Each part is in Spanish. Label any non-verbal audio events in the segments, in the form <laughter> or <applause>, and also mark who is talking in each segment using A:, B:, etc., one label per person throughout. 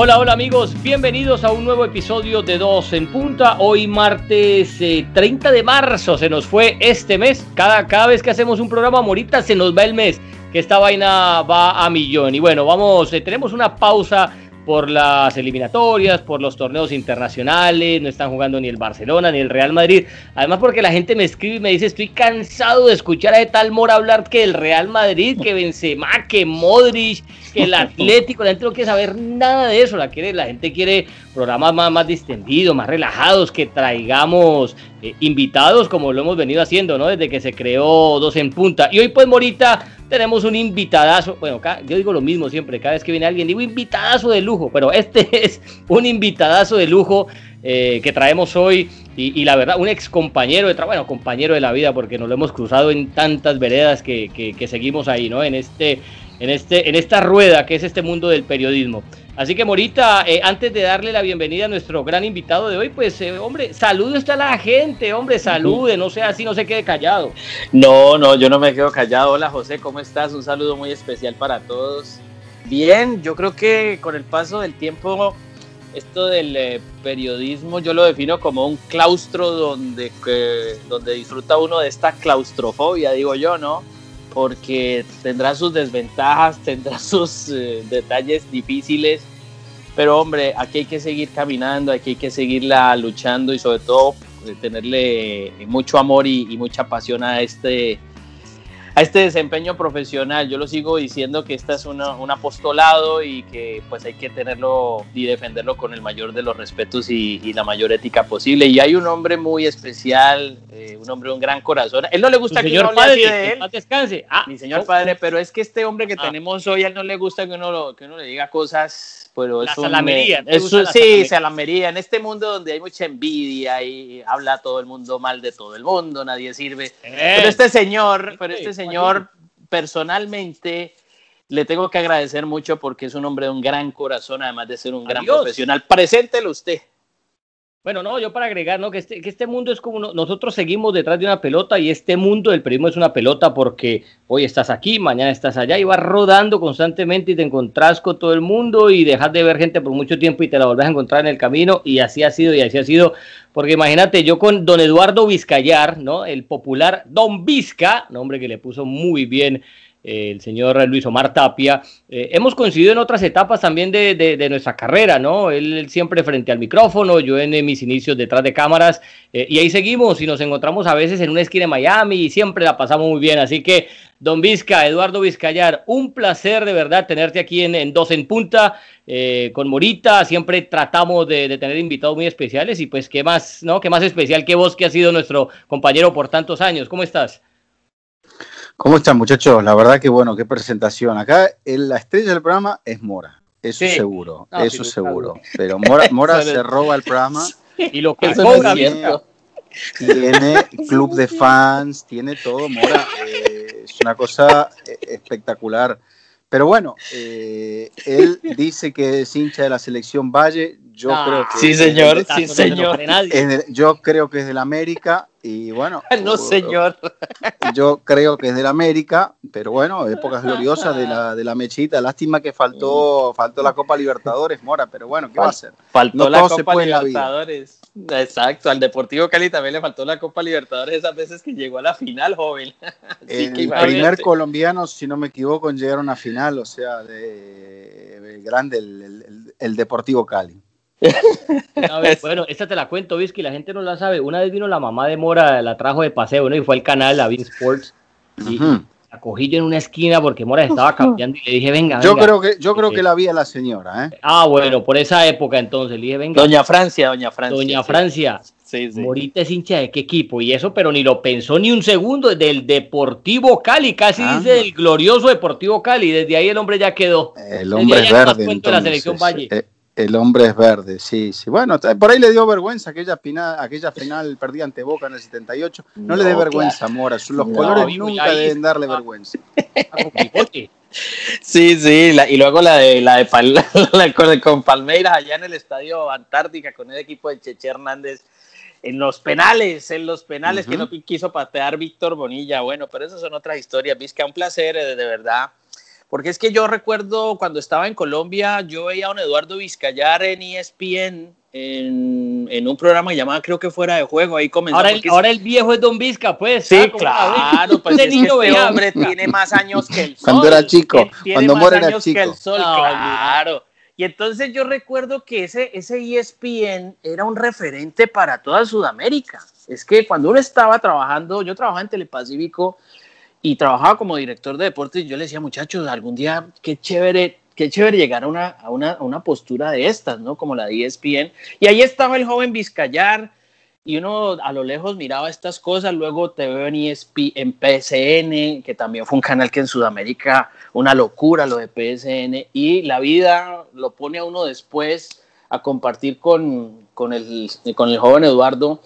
A: Hola, hola amigos, bienvenidos a un nuevo episodio de Dos en Punta. Hoy martes 30 eh, de marzo se nos fue este mes. Cada, cada vez que hacemos un programa, Morita, se nos va el mes, que esta vaina va a millón. Y bueno, vamos, eh, tenemos una pausa por las eliminatorias, por los torneos internacionales, no están jugando ni el Barcelona ni el Real Madrid. Además porque la gente me escribe y me dice, estoy cansado de escuchar a de tal Mora hablar que el Real Madrid, que Benzema, que Modric, que el <laughs> Atlético, la gente no quiere saber nada de eso, la, quiere, la gente quiere programas más, más distendidos, más relajados, que traigamos eh, invitados como lo hemos venido haciendo, ¿no? Desde que se creó Dos en Punta. Y hoy pues Morita tenemos un invitadazo, bueno, yo digo lo mismo siempre, cada vez que viene alguien digo invitadazo de lujo, pero este <laughs> es un invitadazo de lujo eh, que traemos hoy y, la verdad, un ex compañero de trabajo, bueno, compañero de la vida, porque nos lo hemos cruzado en tantas veredas que, que seguimos ahí, ¿no? En este en, este, en esta rueda que es este mundo del periodismo. Así que Morita, eh, antes de darle la bienvenida a nuestro gran invitado de hoy, pues eh, hombre, salude usted a la gente, hombre, salude, no sea así, no se quede callado.
B: No, no, yo no me quedo callado. Hola José, ¿cómo estás? Un saludo muy especial para todos. Bien, yo creo que con el paso del tiempo, esto del eh, periodismo yo lo defino como un claustro donde, donde disfruta uno de esta claustrofobia, digo yo, ¿no? Porque tendrá sus desventajas, <laughs> tendrá sus eh, detalles difíciles, pero hombre, aquí hay que seguir caminando, aquí hay que seguirla luchando y sobre todo eh, tenerle mucho amor y mucha pasión a este, a este desempeño profesional. Yo lo sigo diciendo que este es un apostolado y que pues hay que tenerlo y defenderlo con el mayor de los respetos y, la mayor ética posible. Y hay un hombre muy especial, eh, un hombre de un gran corazón. Él no le gusta que
A: uno padre, de él.
B: Descanse. Ah, mi señor padre, pero es que este hombre que ah. tenemos hoy, a él no le gusta que uno, que uno le diga cosas pero
A: la salamería.
B: sí, salamería. En este mundo donde hay mucha envidia y habla todo el mundo mal de todo el mundo, nadie sirve. pero este señor, pero este señor personalmente le tengo que agradecer mucho porque es un hombre de un gran corazón, además de ser un gran profesional. Preséntelo usted.
A: Bueno, no, yo para agregar, ¿no? Que este, que este mundo es como nosotros seguimos detrás de una pelota y este mundo del periodismo es una pelota porque hoy estás aquí, mañana estás allá y vas rodando constantemente y te encontrás con todo el mundo y dejas de ver gente por mucho tiempo y te la volvés a encontrar en el camino y así ha sido y así ha sido. Porque imagínate, yo con don Eduardo Vizcayar, ¿no? El popular Don Vizca, nombre que le puso muy bien el señor Luis Omar Tapia. Eh, hemos coincidido en otras etapas también de, nuestra carrera, ¿no? Él, siempre frente al micrófono, yo en mis inicios detrás de cámaras, eh, y ahí seguimos y nos encontramos a veces en una esquina de Miami y siempre la pasamos muy bien. Así que, don Vizca, Eduardo Vizcayar, un placer de verdad tenerte aquí en, Dos en Punta. Eh, con Morita, siempre tratamos de, de, tener invitados muy especiales y pues qué más, ¿no? Qué más especial que vos que has sido nuestro compañero por tantos años. ¿Cómo estás?
C: ¿Cómo están muchachos? La verdad que bueno, qué presentación. Acá la estrella del programa es Mora, eso seguro, eso seguro. Pero Mora, Mora <laughs> se roba el programa. <laughs>
A: Y lo que
C: tiene, tiene <laughs> club de fans, tiene todo, Mora. Eh, es una cosa eh, espectacular. Pero bueno, eh, él dice que es hincha de la selección Valle. Yo ah, creo que
B: sí, señor, sí, señor.
C: yo creo que es del América y bueno. <laughs>
B: no, señor.
C: Yo creo que es del América, pero bueno, épocas gloriosas de la, de la mechita. Lástima que faltó, faltó la Copa Libertadores, Mora, pero bueno, ¿qué va a hacer?
B: Faltó la Copa Libertadores. Exacto, al Deportivo Cali también le faltó la Copa Libertadores esas veces que llegó a la final, joven. <laughs>
C: el primer colombiano, si no me equivoco, en llegar a una final, o sea, de, grande el Deportivo Cali.
A: Bueno, esta te la cuento, que la gente no la sabe. Una vez vino la mamá de Mora, la trajo de paseo, ¿no? Y fue al canal, la Bean Sports. Y, la cogí yo en una esquina porque Mora estaba cambiando y le dije, venga,
C: Yo creo que, yo creo que la vi a la señora, ¿eh?
A: Ah, bueno, por esa época entonces, le dije, venga.
B: Doña Francia, Doña Francia.
A: Doña Francia. Sí, sí. Morita es hincha de qué equipo y eso, pero ni lo pensó ni un segundo, del Deportivo Cali, casi ah. dice el glorioso Deportivo Cali, desde ahí el hombre ya quedó.
C: El hombre es verde. Entonces, la selección Valle. Eh, el hombre es verde, sí, sí. Bueno, por ahí le dio vergüenza aquella, final, aquella final perdida ante Boca en el 78. No, le dé vergüenza, Mora. Los colores nunca deben darle vergüenza.
B: Sí, sí, y luego la de la de <laughs> con, Palmeiras allá en el estadio Antártica con el equipo de Cheche Hernández en los penales, en los penales que no quiso patear Víctor Bonilla. Bueno, pero esas son otras historias. Vizca, un placer, eh, de verdad porque es que yo recuerdo cuando estaba en Colombia, yo veía a un Eduardo Vizcayar en ESPN en, un programa llamado creo que fuera de juego, ahí comenzó.
A: Ahora el, ahora el viejo es Don Vizca, pues.
B: Sí, claro, pues es niño que este hombre tiene más años que el sol.
C: Cuando era chico, cuando más era chico. Que el
B: sol, claro. Y entonces yo recuerdo que ese, ese ESPN era un referente para toda Sudamérica. Es que cuando uno estaba trabajando, yo trabajaba en Telepacífico y trabajaba como director de deportes, y yo le decía, muchachos, algún día qué chévere, qué chévere llegar a una, a una, a una postura de estas, ¿no? Como la de ESPN. Y ahí estaba el joven Vizcayar, y uno a lo lejos miraba estas cosas, luego te veo en ESP, en PSN, que también fue un canal que en Sudamérica, una locura lo de PSN, y la vida lo pone a uno después a compartir con, con, el, con el joven Eduardo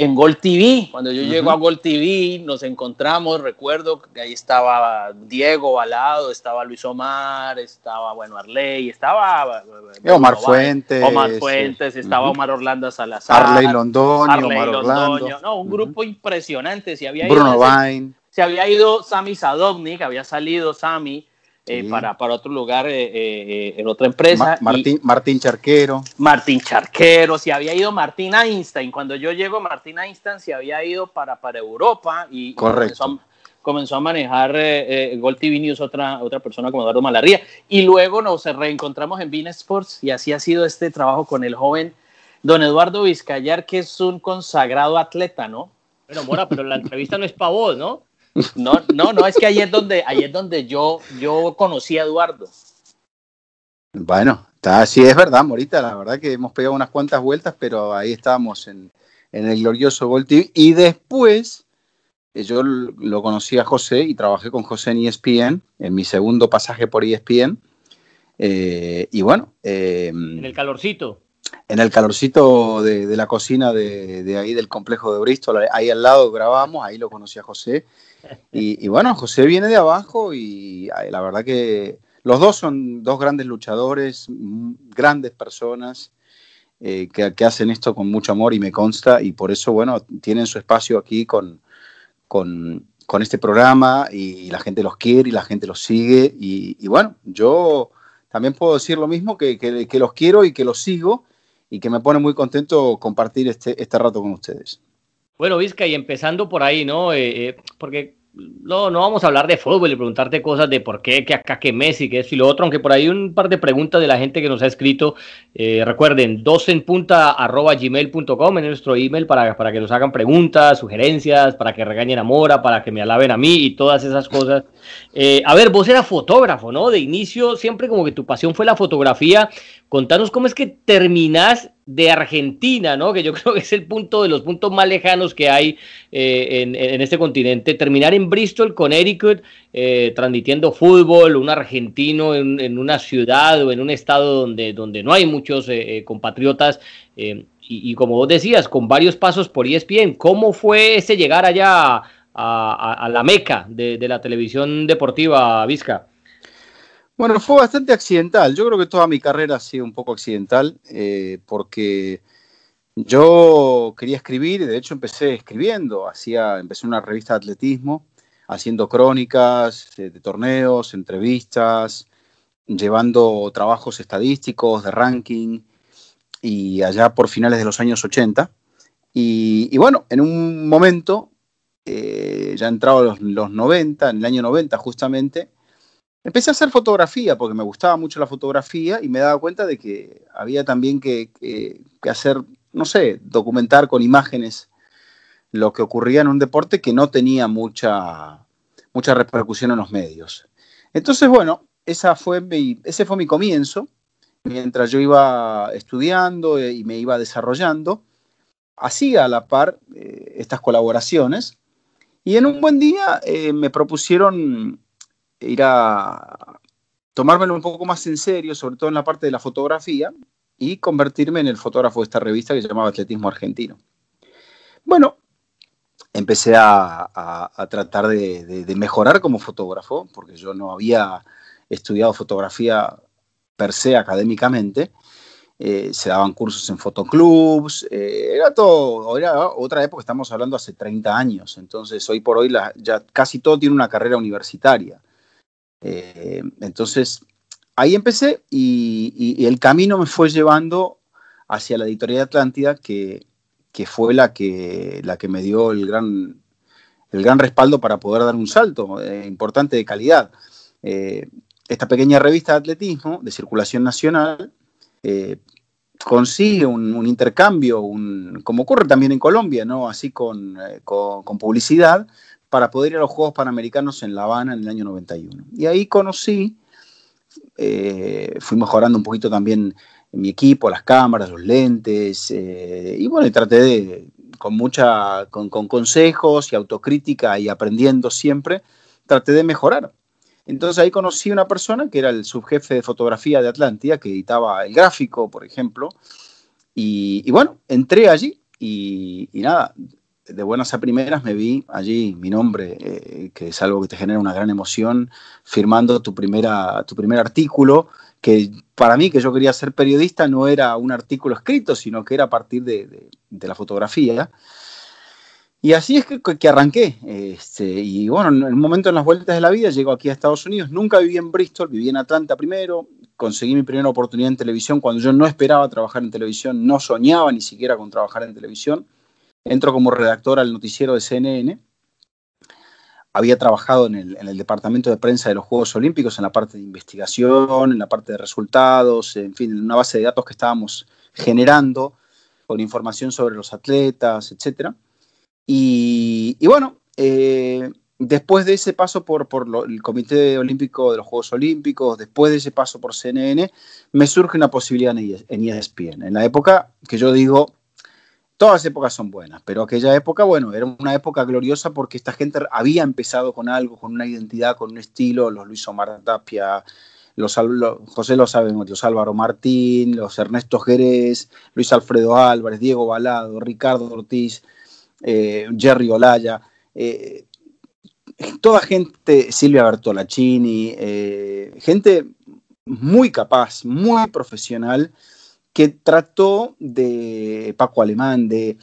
B: en Gol TV. Cuando yo llego a Gol TV, nos encontramos, recuerdo que ahí estaba Diego Balado, estaba Luis Omar, estaba, bueno, Arley, estaba...
C: Omar Fuentes.
B: Omar Fuentes, estaba Omar Orlando Salazar.
C: Arley Londoño, Omar
B: Orlando. No, un grupo impresionante. Si había
C: Bruno Vain.
B: Se había ido Sami Sadovnik, había salido Sami eh, para, para, otro lugar eh, eh, en otra empresa.
C: Martín, Martín Charquero.
B: Martín Charquero, se había ido Martín Einstein. Cuando yo llego, Martín Einstein se había ido para, para Europa y, comenzó, a, manejar Gold TV News otra, otra persona como Eduardo Malarría. Y luego nos reencontramos en Bean Sports y así ha sido este trabajo con el joven don Eduardo Vizcayar, que es un consagrado atleta, ¿no?
A: Pero Mora, pero la entrevista no es para vos, ¿no?
B: No, no, no, es que ahí es donde, ahí es donde yo, yo conocí a Eduardo.
C: Bueno, está, sí es verdad, Morita, la verdad que hemos pegado unas cuantas vueltas, pero ahí estábamos en, el glorioso Gol TV. Y después, eh, yo lo conocí a José y trabajé con José en ESPN, en mi segundo pasaje por ESPN. Eh, y bueno.
A: Eh, en el calorcito.
C: En el calorcito de, la cocina de, de, ahí del complejo de Bristol, ahí al lado grabamos, ahí lo conocí a José. Y, bueno, José viene de abajo y la verdad que los dos son dos grandes luchadores, mm, grandes personas eh, que, hacen esto con mucho amor y me consta y por eso, bueno, tienen su espacio aquí con, con, este programa y, la gente los quiere y la gente los sigue y, bueno, yo también puedo decir lo mismo, que, que, los quiero y que los sigo y que me pone muy contento compartir este, este rato con ustedes.
A: Bueno, Vizca, y empezando por ahí, ¿no? Eh, eh, porque no, no vamos a hablar de fútbol y preguntarte cosas de por qué, que acá, que Messi, que esto y lo otro, aunque por ahí un par de preguntas de la gente que nos ha escrito. Eh, recuerden, dos en punta arroba gmail.com en nuestro email para, para que nos hagan preguntas, sugerencias, para que regañen a Mora, para que me alaben a mí y todas esas cosas. Eh, a ver, vos eras fotógrafo, ¿no? De inicio, siempre como que tu pasión fue la fotografía. Contanos cómo es que terminás de Argentina, ¿no? Que yo <laughs> creo que es el punto de los puntos más lejanos que hay eh, en, este continente. Terminar en Bristol, Connecticut, eh, transmitiendo fútbol, un argentino en, una ciudad o en un estado donde, donde no hay muchos eh, compatriotas. Y, como vos decías, con varios pasos por ESPN, ¿cómo fue ese llegar allá a, la meca de la televisión deportiva, Vizca?
C: Bueno, fue bastante accidental. Yo creo que toda mi carrera ha sido un poco accidental, eh, porque yo quería escribir y de hecho empecé escribiendo. Hacía, empecé una revista de atletismo, haciendo crónicas eh, de torneos, entrevistas, llevando trabajos estadísticos de ranking y allá por finales de los años 80. Y, bueno, en un momento, eh, ya entrado los, los 90, en el año 90 justamente, Empecé a hacer fotografía porque me gustaba mucho la fotografía y me daba cuenta de que había también que, hacer, no sé, documentar con imágenes lo que ocurría en un deporte que no tenía mucha, mucha repercusión en los medios. Entonces, bueno, esa fue ese fue mi comienzo. Mientras yo iba estudiando eh, y me iba desarrollando, hacía a la par eh, estas colaboraciones y en un buen día eh, me propusieron ir a tomármelo un poco más en serio, sobre todo en la parte de la fotografía, y convertirme en el fotógrafo de esta revista que se llamaba Atletismo Argentino. Bueno, empecé a, tratar de, mejorar como fotógrafo, porque yo no había estudiado fotografía per se académicamente. Eh, se daban cursos en fotoclubs, eh, era todo, era otra época, estamos hablando hace 30 años, entonces hoy por hoy ya casi todo tiene una carrera universitaria. Eh, entonces, ahí empecé y, el camino me fue llevando hacia la editorial Atlántida, que, fue la que, la que me dio el gran, el gran respaldo para poder dar un salto eh, importante de calidad. Eh, esta pequeña revista de atletismo de circulación nacional consigue un, intercambio, un, como ocurre también en Colombia, ¿no? así con, con publicidad, para poder ir a los Juegos Panamericanos en La Habana en el año 91. Y ahí conocí, eh, fui mejorando un poquito también mi equipo, las cámaras, los lentes, eh, y bueno, traté de, con mucha, con, consejos y autocrítica y aprendiendo siempre, traté de mejorar. Entonces ahí conocí una persona que era el subjefe de fotografía de Atlántida, que editaba el gráfico, por ejemplo, y, bueno, entré allí y, y, nada, de buenas a primeras me vi allí mi nombre, eh, que es algo que te genera una gran emoción, firmando tu, primera, tu primer artículo, que para mí, que yo quería ser periodista, no era un artículo escrito, sino que era a partir de, la fotografía. Y así es que, que arranqué. Este, y bueno, en el momento en las vueltas de la vida, llego aquí a Estados Unidos. Nunca viví en Bristol, viví en Atlanta primero. Conseguí mi primera oportunidad en televisión cuando yo no esperaba trabajar en televisión, no soñaba ni siquiera con trabajar en televisión Entro como redactor al noticiero de CNN. Había trabajado en el, departamento de prensa de los Juegos Olímpicos, en la parte de investigación, en la parte de resultados, en fin, en una base de datos que estábamos generando con información sobre los atletas, etc. Y, bueno, eh, después de ese paso por, el Comité Olímpico de los Juegos Olímpicos, después de ese paso por CNN, me surge una posibilidad en ESPN. En la época que yo digo, todas épocas son buenas, pero aquella época, bueno, era una época gloriosa porque esta gente había empezado con algo, con una identidad, con un estilo, los Luis Omar Tapia, los, José lo sabe, los Álvaro Martín, los Ernesto Jerez, Luis Alfredo Álvarez, Diego Balado, Ricardo Ortiz, eh, Jerry Olaya, eh, toda gente, Silvia Bertolacini, eh, gente muy capaz, muy profesional, que trató de, Paco Alemán, de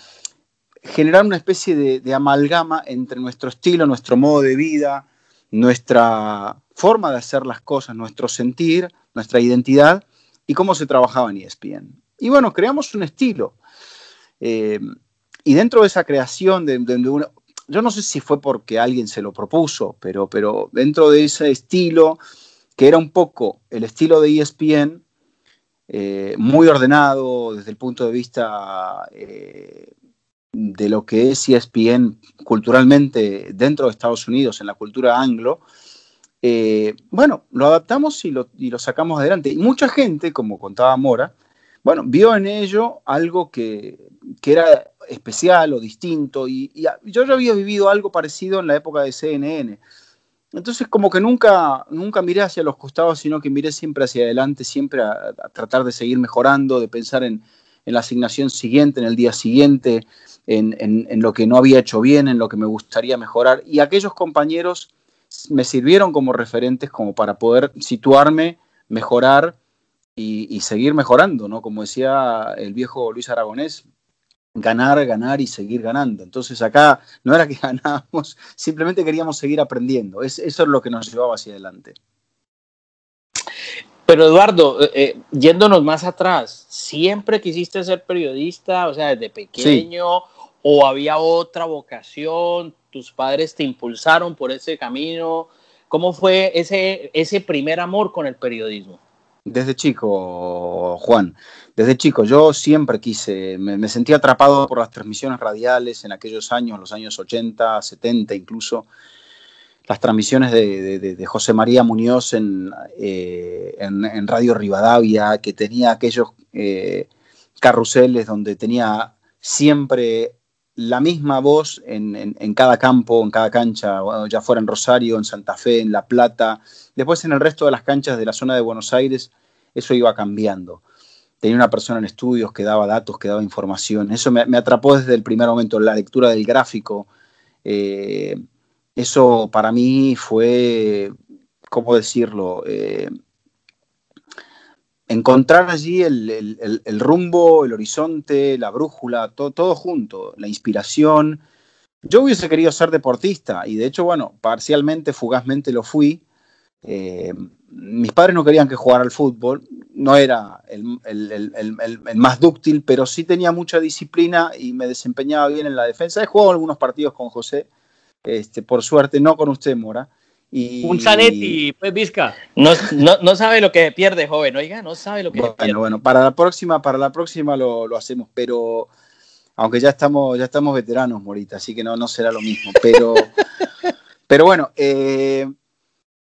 C: generar una especie de, amalgama entre nuestro estilo, nuestro modo de vida, nuestra forma de hacer las cosas, nuestro sentir, nuestra identidad y cómo se trabajaba en ESPN. Y bueno, creamos un estilo. Eh, y dentro de esa creación de, yo no sé si fue porque alguien se lo propuso, pero, pero dentro de ese estilo, que era un poco el estilo de ESPN, eh, muy ordenado desde el punto de vista eh, de lo que es ESPN culturalmente dentro de Estados Unidos, en la cultura anglo, eh, bueno, lo adaptamos y lo, sacamos adelante. Y mucha gente, como contaba Mora, bueno, vio en ello algo que, era especial o distinto. Y, y, yo ya había vivido algo parecido en la época de CNN. Entonces como que nunca, nunca miré hacia los costados, sino que miré siempre hacia adelante, siempre a, tratar de seguir mejorando, de pensar en, la asignación siguiente, en el día siguiente, en, lo que no había hecho bien, en lo que me gustaría mejorar. Y aquellos compañeros me sirvieron como referentes como para poder situarme, mejorar y, y seguir mejorando, ¿no? Como decía el viejo Luis Aragonés, ganar, ganar y seguir ganando. Entonces acá no era que <laughs> ganábamos, simplemente queríamos seguir aprendiendo. eso es lo que nos llevaba hacia adelante.
B: Pero Eduardo, eh, eh, yéndonos más atrás, ¿siempre quisiste ser periodista? O sea, desde pequeño, o había otra vocación, tus padres te impulsaron por ese camino. ¿Cómo fue ese, ese primer amor con el periodismo?
C: Desde chico, Juan, desde chico. Yo siempre quise, me, sentía atrapado por las transmisiones radiales en aquellos años, los años 80, 70 incluso. Las transmisiones de, José María Muñoz eh, en, en, Radio Rivadavia, que tenía aquellos eh, carruseles donde tenía siempre la misma voz en, en, cada campo, en cada cancha, ya fuera en Rosario, en Santa Fe, en La Plata. Después en el resto de las canchas de la zona de Buenos Aires, eso iba cambiando. Tenía una persona en estudios que daba datos, que daba información. Eso me, atrapó desde el primer momento, la lectura del gráfico. Eh, eso para mí fue, ¿cómo decirlo? Eh, encontrar allí el, rumbo, el horizonte, la brújula, todo, todo junto, la inspiración. Yo hubiese querido ser deportista y de hecho, bueno, parcialmente, fugazmente lo fui, eh, mis padres no querían que jugara al fútbol, no era el, más dúctil, pero sí tenía mucha disciplina y me desempeñaba bien en la defensa. He jugado algunos partidos con José, este, por suerte no con usted, Mora.
A: Y, un Zanetti, pues Vizca.
B: No, no, sabe lo que pierde, joven, oiga, no sabe lo que
C: bueno,
B: pierde.
C: Bueno, para la próxima, para la próxima lo, lo, hacemos, pero aunque ya estamos, ya estamos veteranos, Morita, así que no, no será lo mismo. Pero, <laughs> pero bueno, eh,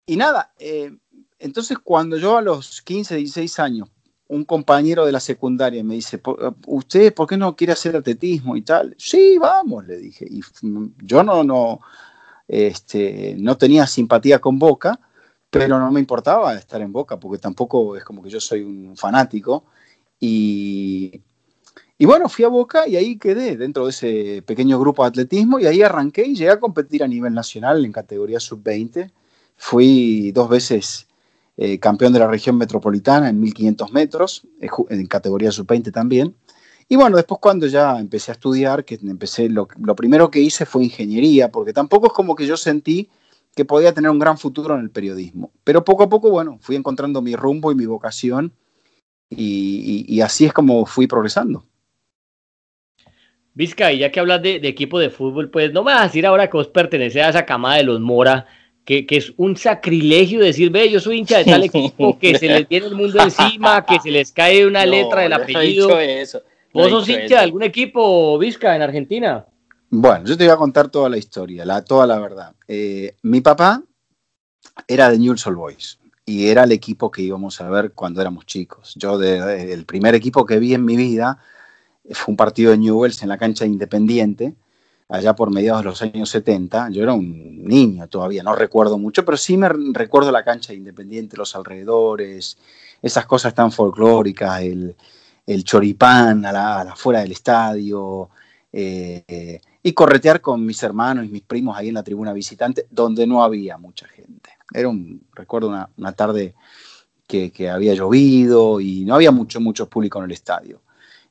C: y nada, eh, entonces cuando yo a los 15, 16 años, un compañero de la secundaria me dice, ¿usted por qué no quiere hacer atletismo y tal? Sí, vamos, le dije. Y yo no, no, este, no tenía simpatía con Boca, pero no me importaba estar en Boca, porque tampoco es como que yo soy un fanático. Y, y bueno, fui a Boca y ahí quedé dentro de ese pequeño grupo de atletismo y ahí arranqué y llegué a competir a nivel nacional en categoría sub-20. Fui dos veces eh, campeón de la región metropolitana en 1500 metros, eh, en categoría sub-20 también. Y bueno, después cuando ya empecé a estudiar, que empecé, lo, primero que hice fue ingeniería, porque tampoco es como que yo sentí que podía tener un gran futuro en el periodismo. Pero poco a poco, bueno, fui encontrando mi rumbo y mi vocación y, así es como fui progresando.
A: Vizca, y ya que hablas de, de, equipo de fútbol, pues no me vas a decir ahora que vos perteneces a esa camada de los Mora, que, es un sacrilegio decir, ve, yo soy hincha de tal <laughs> equipo, que se les viene el mundo encima, que se les cae una <laughs> letra del apellido. ¿Vos sos hincha de algún equipo, Vizca, en Argentina?
C: Bueno, yo te voy a contar toda la historia, la, toda la verdad. Eh, mi papá era de Newell's Old Boys y era el equipo que íbamos a ver cuando éramos chicos. Yo, el primer equipo que vi en mi vida fue un partido de Newell's en la cancha Independiente allá por mediados de los años 70. Yo era un niño todavía, no recuerdo mucho, pero sí me recuerdo la cancha Independiente, los alrededores, esas cosas tan folclóricas, el, choripán a la, afuera del estadio, eh, y corretear con mis hermanos y mis primos ahí en la tribuna visitante, donde no había mucha gente. Era un, recuerdo una, tarde que, que, había llovido y no había mucho, mucho público en el estadio.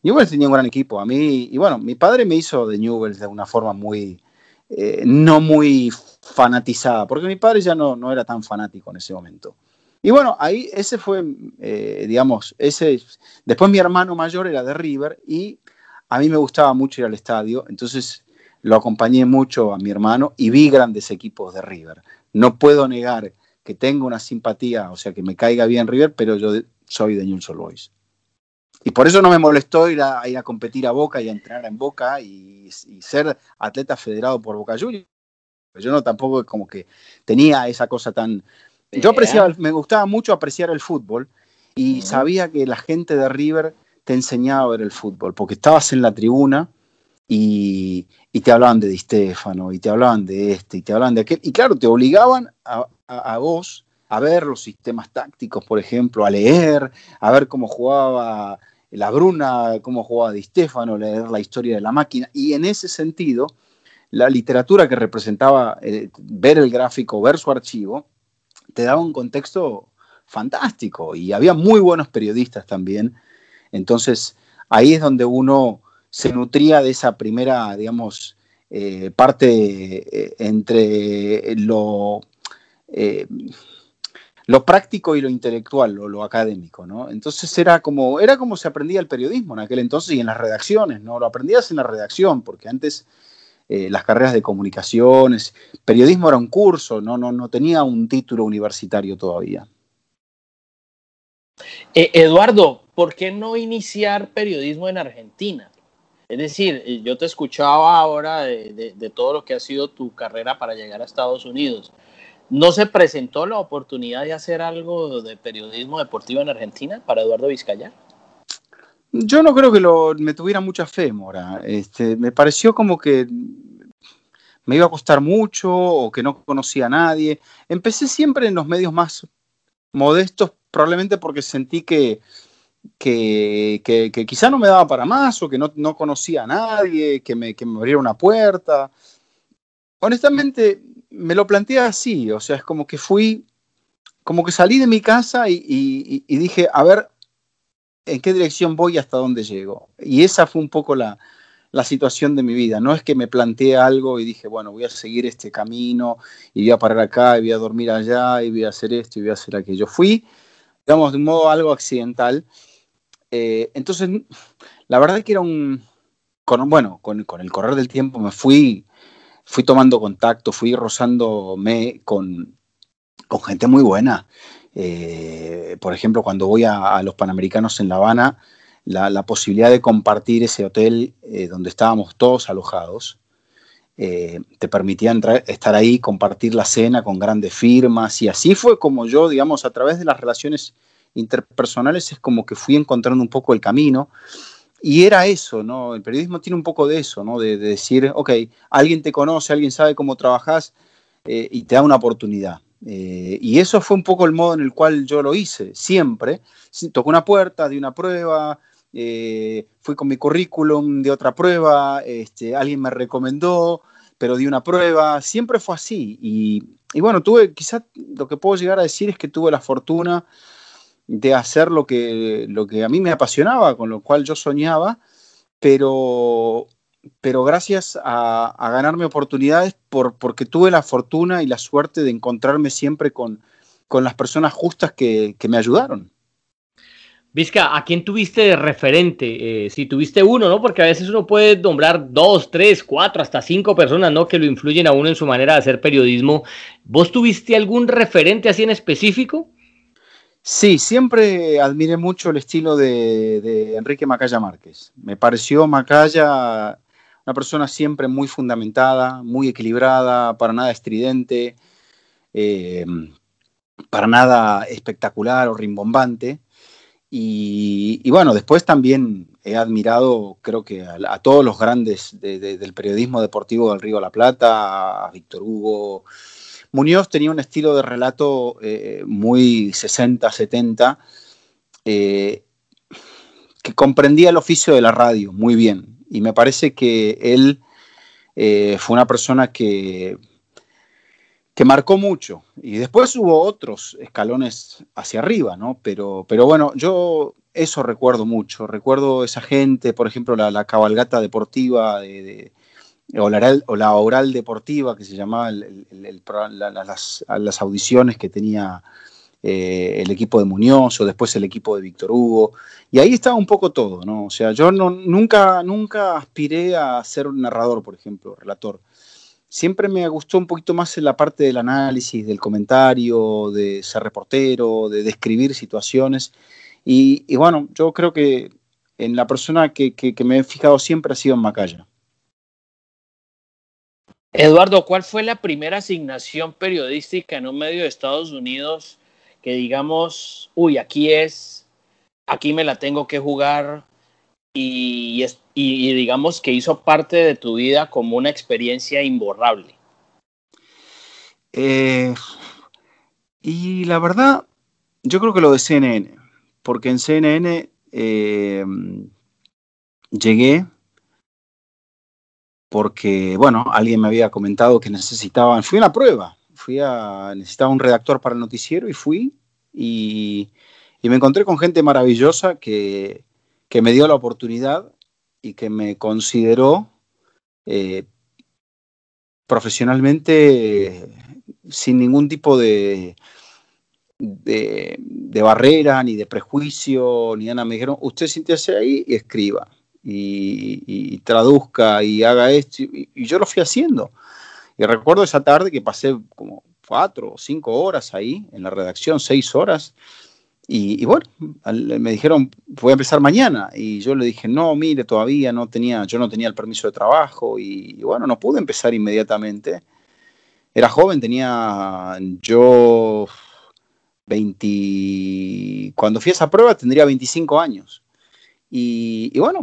C: Newell's tenía un gran equipo. A mí, y bueno, mi padre me hizo de Newell's de una forma muy, eh, no muy fanatizada, porque mi padre ya no, no era tan fanático en ese momento. Y bueno, ahí ese fue, eh, digamos, ese. Después mi hermano mayor era de River y a mí me gustaba mucho ir al estadio, entonces lo acompañé mucho a mi hermano y vi grandes equipos de River. No puedo negar que tengo una simpatía, o sea, que me caiga bien River, pero yo soy de Newell's Boys. Y por eso no me molestó ir a, ir a competir a Boca y a entrenar en Boca y, ser atleta federado por Boca Juniors. Yo no tampoco como que tenía esa cosa tan... Yo apreciaba, me gustaba mucho apreciar el fútbol y sabía que la gente de River te enseñaba a ver el fútbol, porque estabas en la tribuna y, te hablaban de Di Stefano, y te hablaban de este, y te hablaban de aquel, y claro, te obligaban a, a vos a ver los sistemas tácticos, por ejemplo, a leer, a ver cómo jugaba la Bruna, cómo jugaba Di Stefano, leer la historia de la máquina. Y en ese sentido, la literatura que representaba eh, ver el gráfico, ver su archivo, te daba un contexto fantástico y había muy buenos periodistas también. Entonces, ahí es donde uno se nutría de esa primera, digamos, eh, parte eh, entre lo lo práctico y lo intelectual, lo, lo, académico, ¿no? Entonces era como, era como se aprendía el periodismo en aquel entonces y en las redacciones, ¿no? Lo aprendías en la redacción, porque antes eh, las carreras de comunicaciones, periodismo era un curso, no, no, no tenía un título universitario todavía.
B: Eh, Eduardo, ¿por qué no iniciar periodismo en Argentina? Es decir, eh, yo te escuchaba ahora de, de todo lo que ha sido tu carrera para llegar a Estados Unidos ¿No se presentó la oportunidad de hacer algo de periodismo deportivo en Argentina para Eduardo Vizcaya?
C: Yo no creo que lo, me tuviera mucha fe, Mora. Este, me pareció como que me iba a costar mucho o que no conocía a nadie. Empecé siempre en los medios más modestos, probablemente porque sentí que, que, que, quizá no me daba para más o que no, no conocía a nadie, que me, que me abriera una puerta. Honestamente, me lo planteé así, o sea, es como que fui, como que salí de mi casa y, dije, a ver, ¿en qué dirección voy y hasta dónde llego? Y esa fue un poco la, la situación de mi vida. No es que me planteé algo y dije, bueno, voy a seguir este camino y voy a parar acá y voy a dormir allá y voy a hacer esto y voy a hacer aquello. Fui, digamos, de un modo algo accidental. Eh, entonces, la verdad que era un, bueno, con, con, el correr del tiempo me fui, fui tomando contacto, fui rozándome con, gente muy buena. Eh, por ejemplo, cuando voy a, los Panamericanos en La Habana, la, posibilidad de compartir ese hotel eh, donde estábamos todos alojados, eh, te permitía estar ahí, compartir la cena con grandes firmas, y así fue como yo, digamos, a través de las relaciones interpersonales, es como que fui encontrando un poco el camino. Y era eso, ¿no? El periodismo tiene un poco de eso, ¿no? De, decir, ok, alguien te conoce, alguien sabe cómo trabajas y te da una oportunidad. Eh, y eso fue un poco el modo en el cual yo lo hice, siempre. Tocó una puerta, di una prueba, eh, fui con mi currículum de otra prueba, este, alguien me recomendó, pero di una prueba, siempre fue así. Y, bueno, tuve, quizás lo que puedo llegar a decir es que tuve la fortuna de hacer lo que, lo que a mí me apasionaba, con lo cual yo soñaba, pero pero gracias a, ganarme oportunidades por, porque tuve la fortuna y la suerte de encontrarme siempre con, con las personas justas que, me ayudaron.
A: Vizca, ¿a quién tuviste de referente? Eh, si tuviste uno, ¿no? Porque a veces uno puede nombrar dos, tres, cuatro, hasta cinco personas, ¿no? Que lo influyen a uno en su manera de hacer periodismo. ¿Vos tuviste algún referente así en específico?
C: Sí, siempre admiré mucho el estilo de, Enrique Macaya Márquez. Me pareció Macaya una persona siempre muy fundamentada, muy equilibrada, para nada estridente, eh, para nada espectacular o rimbombante. Y, bueno, después también he admirado, creo que a, todos los grandes del periodismo deportivo del Río de la Plata, a Víctor Hugo. Muñoz tenía un estilo de relato eh, muy 60-70, eh, que comprendía el oficio de la radio muy bien y me parece que él eh, fue una persona que, que marcó mucho. Y después hubo otros escalones hacia arriba, ¿no? Pero, pero bueno, yo eso recuerdo mucho. Recuerdo esa gente, por ejemplo, la, cabalgata deportiva de, o, la oral, deportiva que se llamaba las, audiciones que tenía eh, el equipo de Muñoz o después el equipo de Víctor Hugo. Y ahí estaba un poco todo, ¿no? O sea, yo no, nunca, nunca aspiré a ser narrador, por ejemplo, relator. Siempre me gustó un poquito más la parte del análisis, del comentario, de ser reportero, de describir situaciones. Y, bueno, yo creo que en la persona que, que me he fijado siempre ha sido en Macaya.
B: Eduardo, ¿cuál fue la primera asignación periodística en un medio de Estados Unidos que digamos, uy, aquí es, aquí me la tengo que jugar y, y, digamos que hizo parte de tu vida como una experiencia imborrable?
C: Eh, y la verdad, yo creo que lo de CNN, porque en CNN eh, llegué porque, bueno, alguien me había comentado que necesitaban, fui a una prueba, fui a, necesitaba un redactor para el noticiero y fui y, me encontré con gente maravillosa que, me dio la oportunidad y que me consideró eh, profesionalmente sin ningún tipo de, de, barrera, ni de prejuicio, ni nada. Me dijeron, usted siéntese ahí y escriba, y, traduzca, y haga esto. y, yo lo fui haciendo. Y recuerdo esa tarde que pasé como cuatro o cinco horas ahí en la redacción, seis horas. Y, bueno, me dijeron, voy a empezar mañana. Y yo le dije, no, mire, todavía no tenía, yo no tenía el permiso de trabajo. Y, bueno, no pude empezar inmediatamente. Era joven, tenía yo 20, cuando fui a esa prueba tendría 25 años. y bueno,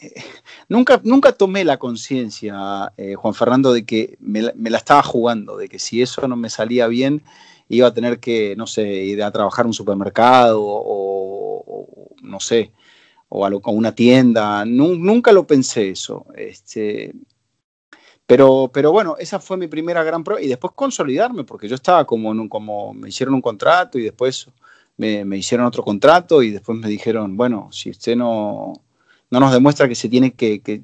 C: <laughs> nunca, nunca tomé la conciencia, eh, Juan Fernando, de que me, la estaba jugando, de que si eso no me salía bien, iba a tener que, no sé, ir a trabajar en un supermercado o, no sé, o a, una tienda. nunca lo pensé eso. Este, pero, pero bueno, esa fue mi primera gran prueba y después consolidarme, porque yo estaba como, como me hicieron un contrato y después me, me hicieron otro contrato y después me dijeron, bueno, si usted no no nos demuestra que se tiene que, que,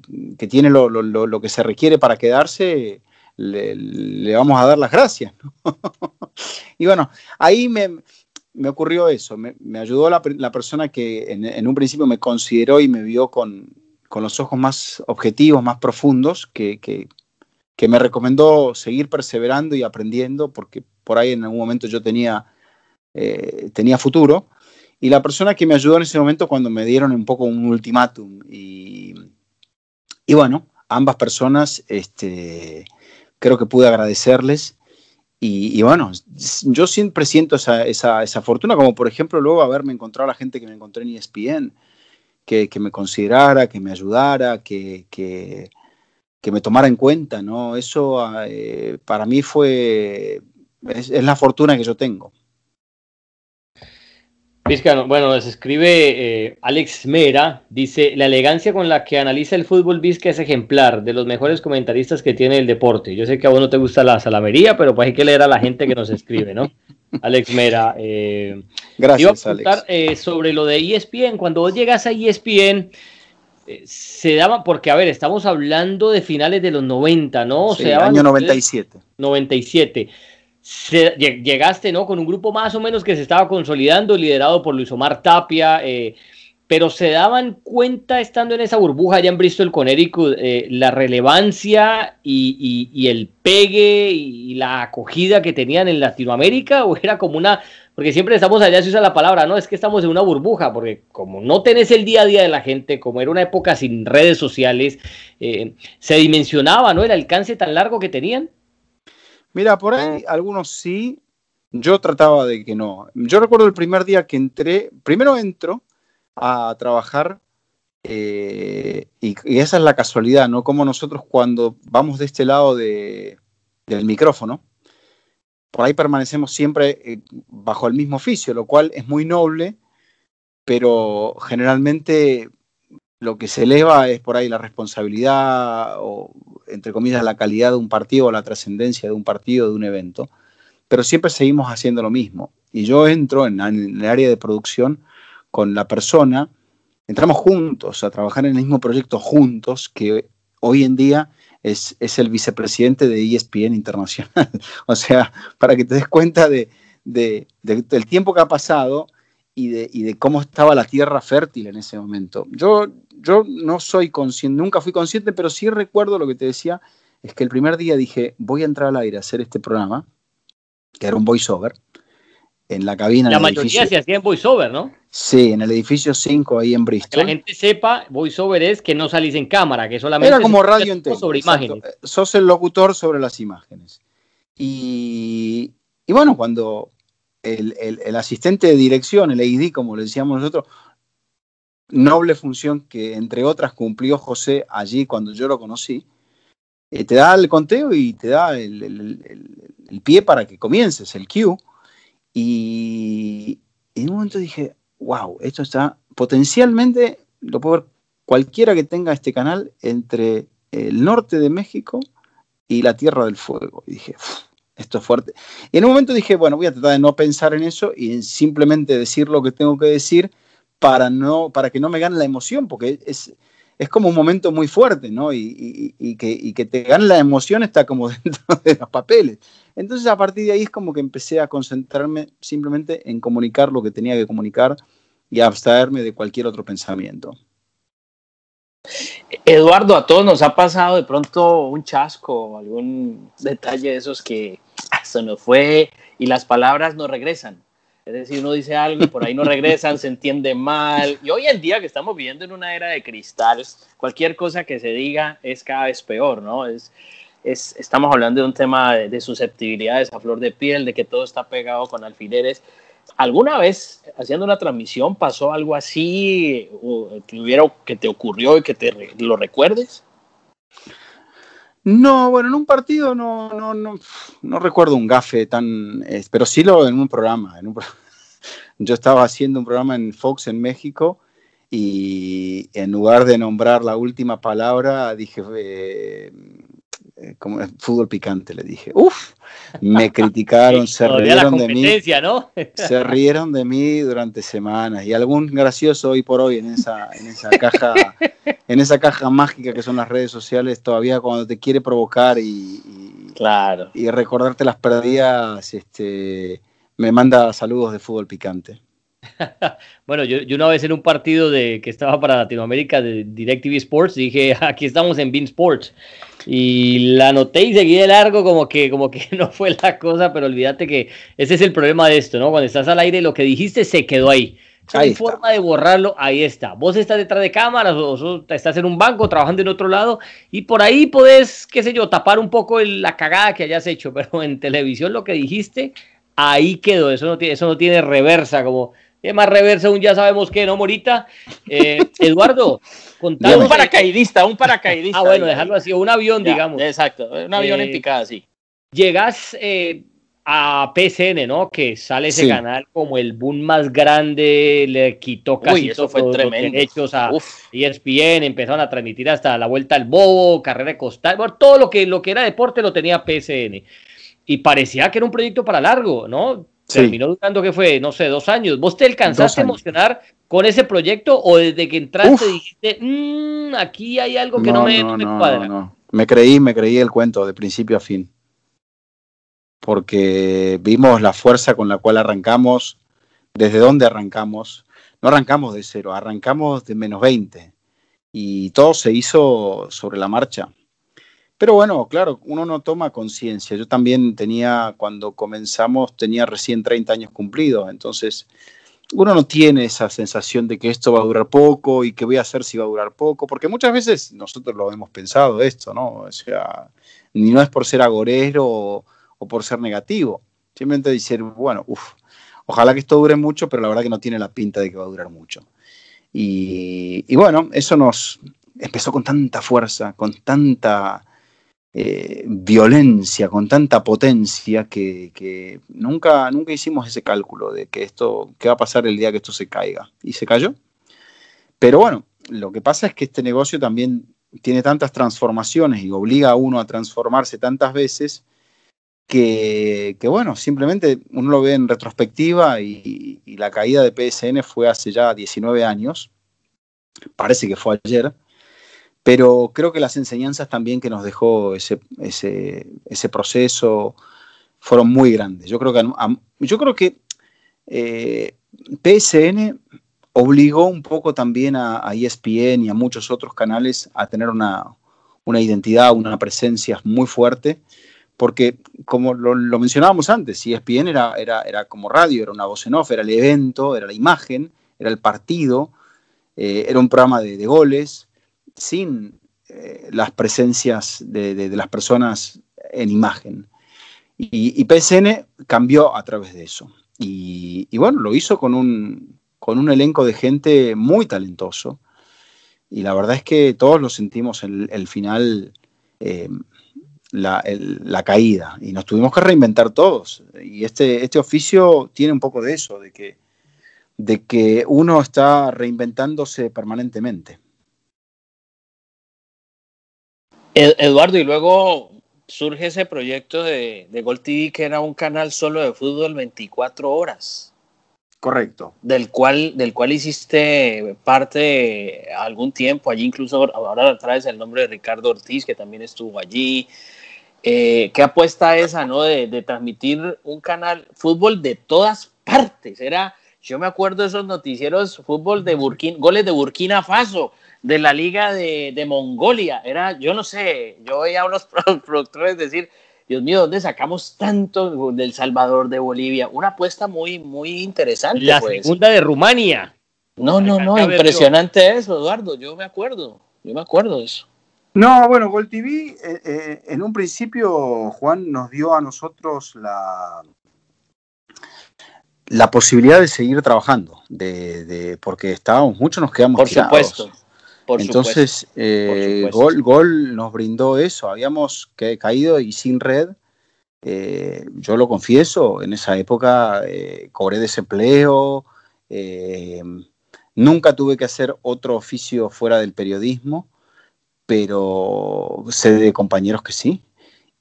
C: tiene lo, lo, lo, que se requiere para quedarse, le, vamos a dar las gracias. <laughs> y bueno, ahí me, me ocurrió eso, me, me ayudó la, la, persona que en, en, un principio me consideró y me vio con, con los ojos más objetivos, más profundos, que, que, que, me recomendó seguir perseverando y aprendiendo, porque por ahí en algún momento yo tenía, eh, tenía futuro. Y la persona que me ayudó en ese momento cuando me dieron un poco un ultimátum. Y, y bueno, ambas personas este, creo que pude agradecerles y, bueno, yo siempre siento esa, esa, fortuna, como por ejemplo luego haberme encontrado a la gente que me encontré en ESPN, que, que me considerara, que me ayudara, que, que, que, me tomara en cuenta, ¿no? Eso eh, para mí fue, es la fortuna que yo tengo
A: bueno, nos escribe eh, Alex Mera, dice, la elegancia con la que analiza el fútbol Vizca es ejemplar, de los mejores comentaristas que tiene el deporte. Yo sé que a vos no te gusta la salamería, pero pues hay que leer a la gente que nos escribe, ¿no? <laughs> Alex Mera. Eh,
C: Gracias, iba a Alex.
A: Eh, sobre lo de ESPN, cuando vos llegas a ESPN, eh, se daba, porque a ver, estamos hablando de finales de los 90, ¿no?
C: Sí, año 97.
A: 97 llegaste ¿no? con un grupo más o menos que se estaba consolidando, liderado por Luis Omar Tapia, eh, pero se daban cuenta estando en esa burbuja allá en Bristol, Connecticut, eh, la relevancia y, y, el pegue y la acogida que tenían en Latinoamérica, o era como una, porque siempre estamos allá, se usa la palabra, no, es que estamos en una burbuja, porque como no tenés el día a día de la gente, como era una época sin redes sociales, eh, se dimensionaba, ¿no? El alcance tan largo que tenían.
C: Mira, por ahí algunos sí, yo trataba de que no. Yo recuerdo el primer día que entré, primero entro a trabajar eh, y, esa es la casualidad, ¿no? Como nosotros cuando vamos de este lado de, del micrófono, por ahí permanecemos siempre eh, bajo el mismo oficio, lo cual es muy noble, pero generalmente lo que se eleva es por ahí la responsabilidad o, entre comillas, la calidad de un partido o la trascendencia de un partido, de un evento, pero siempre seguimos haciendo lo mismo. Y yo entro en, el área de producción con la persona, entramos juntos a trabajar en el mismo proyecto juntos, que hoy en día es, es el vicepresidente de ESPN Internacional. <laughs> o sea, para que te des cuenta de, de, de, del tiempo que ha pasado y de, y de, cómo estaba la tierra fértil en ese momento. Yo, yo no soy consciente, nunca fui consciente, pero sí recuerdo lo que te decía, es que el primer día dije, voy a entrar al aire a hacer este programa, que era un voiceover, en la cabina.
A: La mayoría se hacía en voiceover, ¿no?
C: Sí, en el edificio 5 ahí en Bristol.
A: Que la gente sepa, voiceover es que no salís en cámara, que solamente...
C: Era como radio en
A: sobre imágenes.
C: Sos el locutor sobre las imágenes. Y, y bueno, cuando el, asistente de dirección, el AID, como le decíamos nosotros, noble función que entre otras cumplió José allí cuando yo lo conocí, eh, te da el conteo y te da el, pie para que comiences, el cue. Y, en un momento dije, wow, esto está potencialmente, lo puedo ver cualquiera que tenga este canal entre el norte de México y la Tierra del Fuego. Y dije, esto es fuerte. Y en un momento dije, bueno, voy a tratar de no pensar en eso y simplemente decir lo que tengo que decir para, no, para que no me gane la emoción, porque es, es como un momento muy fuerte, ¿no? Y, que, y, que, te gane la emoción está como <laughs> dentro de los papeles. Entonces a partir de ahí es como que empecé a concentrarme simplemente en comunicar lo que tenía que comunicar y abstraerme de cualquier otro pensamiento.
B: Eduardo, a todos nos ha pasado de pronto un chasco, algún detalle de esos que se nos fue y las palabras no regresan. Es decir, uno dice algo y por ahí no <laughs> regresan, se entiende mal. Y hoy en día que estamos viviendo en una era de cristal, cualquier cosa que se diga es cada vez peor, ¿no? Es, es, estamos hablando de un tema de, de susceptibilidades a flor de piel, de que todo está pegado con alfileres. ¿Alguna vez haciendo una transmisión pasó algo así o que, que te ocurrió y que te lo recuerdes?
C: No, bueno, en un partido no, no, no, no recuerdo un gafe tan, pero sí lo en un programa. <laughs> Yo estaba haciendo un programa en Fox en México y en lugar de nombrar la última palabra dije, eh, como fútbol picante, le dije. Uf, me <laughs> criticaron, se rieron de mí.
A: ¿no?
C: se rieron de mí durante semanas y algún gracioso hoy por hoy en esa, en esa caja, en esa caja mágica que son las redes sociales, todavía cuando te quiere provocar y,
B: claro.
C: y recordarte las perdidas, este, me manda saludos de fútbol picante. <laughs>
A: bueno, yo, una vez en un partido de que estaba para Latinoamérica de DirecTV Sports dije, <laughs> aquí estamos en Bean Sports. Y la noté y seguí de largo como que, como que <laughs> no fue la cosa, pero olvídate que ese es el problema de esto, ¿no? Cuando estás al aire, lo que dijiste se quedó ahí. Hay forma de borrarlo, ahí está. Vos estás detrás de cámaras o, estás en un banco trabajando en otro lado y por ahí podés, qué sé yo, tapar un poco la cagada que hayas hecho, pero en televisión lo que dijiste, ahí quedó. Eso no tiene, eso no tiene reversa, como es más reversa, un ya sabemos que, ¿no, Morita? Eh, <laughs> Eduardo,
B: contanos. Un paracaidista, un paracaidista.
A: ah, bueno, dejarlo así, un avión, digamos.
B: Exacto, un avión en eh, picada, sí.
A: Llegas eh, a PCN, ¿no? Que sale ese canal como el boom más grande, le quitó casi
B: eso fue los
A: derechos a ESPN, empezaron a transmitir hasta la vuelta al bobo, carrera de costal, todo lo que, lo que era deporte lo tenía PCN. Y parecía que era un proyecto para largo, ¿no? Terminó durando que fue, no sé, dos años. ¿Vos te alcanzaste a emocionar con ese proyecto o desde que entraste dijiste, mmm, aquí hay algo que no, me, cuadra?
C: Me creí, me creí el cuento de principio a fin. Porque vimos la fuerza con la cual arrancamos, desde dónde arrancamos. No arrancamos de cero, arrancamos de menos 20. Y todo se hizo sobre la marcha. Pero bueno, claro, uno no toma conciencia. Yo también tenía, cuando comenzamos, tenía recién 30 años cumplidos, entonces uno no tiene esa sensación de que esto va a durar poco y que voy a hacer si va a durar poco, porque muchas veces nosotros lo hemos pensado esto, ¿no? O sea, ni no es por ser agorero o, por ser negativo, simplemente decir, bueno, uff, ojalá que esto dure mucho, pero la verdad que no tiene la pinta de que va a durar mucho. Y, y bueno, eso nos empezó con tanta fuerza, con tanta eh, violencia, con tanta potencia que, nunca, nunca hicimos ese cálculo de que esto, qué va a pasar el día que esto se caiga. Y se cayó. Pero bueno, lo que pasa es que este negocio también tiene tantas transformaciones y obliga a uno a transformarse tantas veces que, bueno, simplemente uno lo ve en retrospectiva y, y, la caída de PSN fue hace ya 19 años, parece que fue ayer, pero creo que las enseñanzas también que nos dejó ese, ese, proceso fueron muy grandes. Yo creo que, yo creo que eh, PSN obligó un poco también a, ESPN y a muchos otros canales a tener una, identidad, una presencia muy fuerte, porque como lo, mencionábamos antes, ESPN era, era, era, como radio, era una voz en off, era el evento, era la imagen, era el partido, eh, era un programa de goles, sin eh, las presencias de, las personas en imagen. Y, PSN cambió a través de eso. Y, bueno, lo hizo con un, con un elenco de gente muy talentoso. Y la verdad es que todos lo sentimos en el, final, eh, la, la, caída. Y nos tuvimos que reinventar todos. Y este, este oficio tiene un poco de eso, de que, de que uno está reinventándose permanentemente.
B: Eduardo, y luego surge ese proyecto de, de Gol TV que era un canal solo de fútbol 24 horas.
C: Correcto.
B: Del cual, del cual hiciste parte algún tiempo, allí incluso ahora traes el nombre de Ricardo Ortiz, que también estuvo allí. Eh, ¿Qué apuesta esa, no? De, de, transmitir un canal fútbol de todas partes. Era, yo me acuerdo de esos noticieros fútbol de Burkina, goles de Burkina Faso, de la Liga de, Mongolia. Era, yo no sé, yo oía a unos <laughs> productores decir, Dios mío, ¿dónde sacamos tanto del Salvador, de Bolivia? Una apuesta muy, muy interesante.
A: La pues. segunda de Rumania.
B: No, no, no, impresionante eso, Eduardo. Yo me acuerdo, yo me acuerdo de eso.
C: No, bueno, Gol TV eh, eh, en un principio, Juan, nos dio a nosotros la, la posibilidad de seguir trabajando, de, porque estábamos, muchos nos quedamos
B: Por supuesto.
C: Entonces, eh, Gol, Gol nos brindó eso. Habíamos caído y sin red. Eh, yo lo confieso, en esa época eh, cobré desempleo. nunca tuve que hacer otro oficio fuera del periodismo, pero sé de compañeros que sí.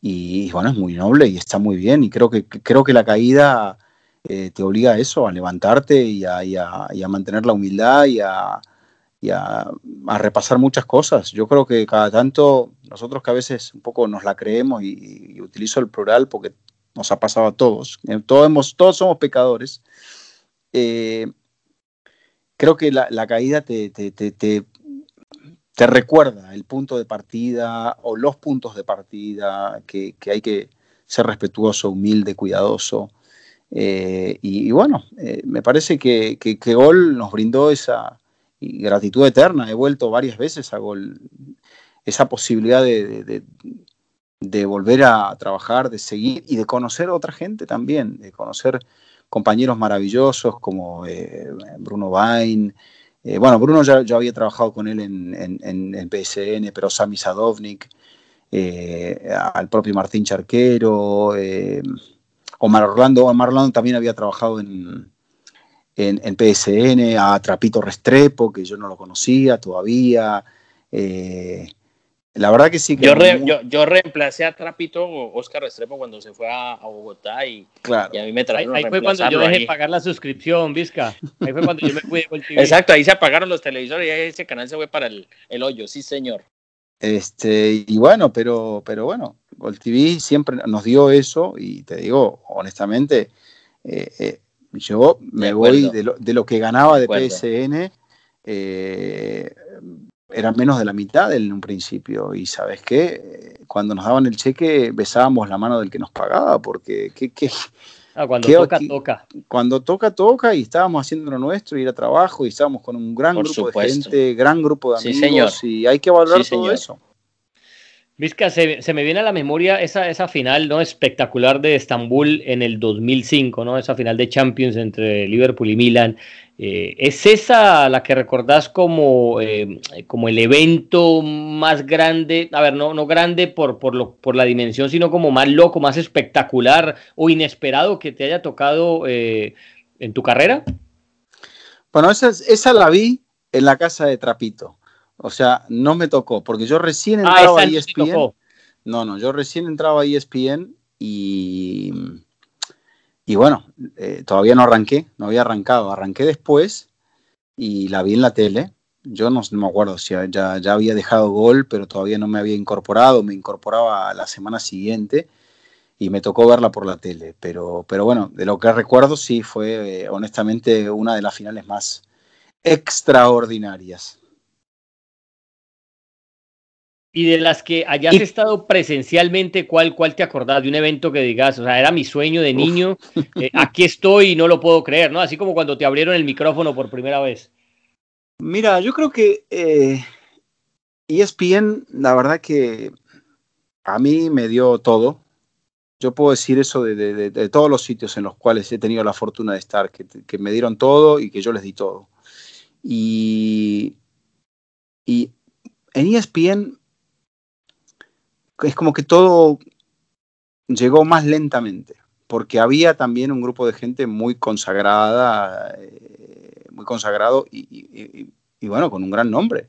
C: y, bueno, es muy noble y está muy bien y creo que, creo que la caída te obliga a eso, a levantarte y a, y a, mantener la humildad y, a, a, repasar muchas cosas. Yo creo que cada tanto, nosotros que a veces un poco nos la creemos y, utilizo el plural porque nos ha pasado a todos, eh, todos, hemos, todos somos pecadores, eh, creo que la, caída te, te, te, te, recuerda el punto de partida o los puntos de partida, que, que hay que ser respetuoso, humilde, cuidadoso. Eh, y, bueno, me parece que, que, Gol nos brindó esa gratitud eterna. He vuelto varias veces a esa posibilidad de, de, volver a trabajar, de seguir y de conocer a otra gente también, de conocer compañeros maravillosos como eh, Bruno Vain. bueno, Bruno ya, ya, había trabajado con él en, en, PSN, pero Sami Sadovnik, al propio Martín Charquero. Omar Orlando, Omar Orlando también había trabajado en, en, PSN, a Trapito Restrepo, que yo no lo conocía todavía. Eh, la verdad que sí. Que
B: yo, yo, reemplacé a Trapito Oscar Restrepo cuando se fue a, Bogotá y,
A: claro. y, a mí me trajeron Ahí, ahí fue cuando yo dejé pagar la suscripción, Vizca. Ahí fue cuando yo me fui
B: de TV. Exacto, ahí se apagaron los televisores y ese canal se fue para el, el hoyo, sí señor.
C: Este, y bueno, pero, pero bueno, Gold TV siempre nos dio eso y te digo, honestamente, eh, eh, yo me voy de lo, de lo, que ganaba de, PSN, eh, era menos de la mitad en un principio. Y sabes qué, cuando nos daban el cheque besábamos la mano del que nos pagaba, porque ¿qué, qué,
A: Ah, cuando toca, toca.
C: Cuando toca, toca y estábamos haciendo lo nuestro, ir a trabajo y estábamos con un gran grupo de gente, gran grupo de amigos y hay que valorar todo eso.
A: Vizca, se, se, me viene a la memoria esa, esa final ¿no? espectacular de Estambul en el 2005, ¿no? esa final de Champions entre Liverpool y Milan. Eh, ¿Es esa la que recordás como, eh, como el evento más grande? A ver, no, no grande por, por, lo, por la dimensión, sino como más loco, más espectacular o inesperado que te haya tocado eh, en tu carrera?
C: Bueno, esa, esa la vi en la casa de Trapito. O sea, no me tocó, porque yo recién ah, entraba a ESPN. No, no, yo recién entraba a ESPN y y bueno, eh, todavía no arranqué, no había arrancado, arranqué después y la vi en la tele. Yo no, me acuerdo si ya, ya, había dejado gol, pero todavía no me había incorporado, me incorporaba la semana siguiente y me tocó verla por la tele. Pero, pero bueno, de lo que recuerdo sí fue eh, honestamente una de las finales más extraordinarias.
A: Y de las que hayas estado presencialmente, ¿cuál, ¿cuál te acordás de un evento que digas? O sea, era mi sueño de niño, <laughs> eh, aquí estoy y no lo puedo creer, ¿no? Así como cuando te abrieron el micrófono por primera vez.
C: Mira, yo creo que eh, ESPN, la verdad que a mí me dio todo. Yo puedo decir eso de, de, todos los sitios en los cuales he tenido la fortuna de estar, que, que me dieron todo y que yo les di todo. Y, y en ESPN es como que todo llegó más lentamente, porque había también un grupo de gente muy consagrada, eh, muy consagrado y, bueno, con un gran nombre.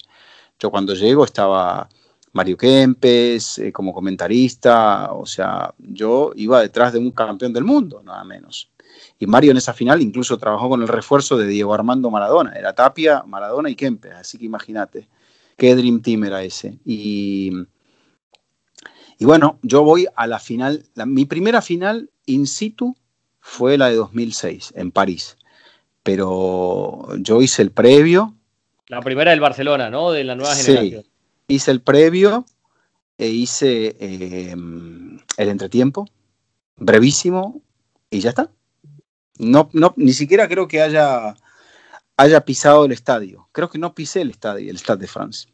C: Yo cuando llego estaba Mario Kempes eh, como comentarista, o sea, yo iba detrás de un campeón del mundo, nada menos. Y Mario en esa final incluso trabajó con el refuerzo de Diego Armando Maradona, era Tapia, Maradona y Kempes, así que imagínate qué Dream Team era ese. Y, y bueno, yo voy a la final, mi primera final in situ fue la de 2006 en París, pero yo hice el previo.
A: La primera del Barcelona, ¿no? De la nueva generación. Sí,
C: hice el previo e hice em, el entretiempo, brevísimo, y ya está. No, no, ni siquiera creo que haya, haya pisado el estadio. Creo que no pisé el estadio, el Stade de France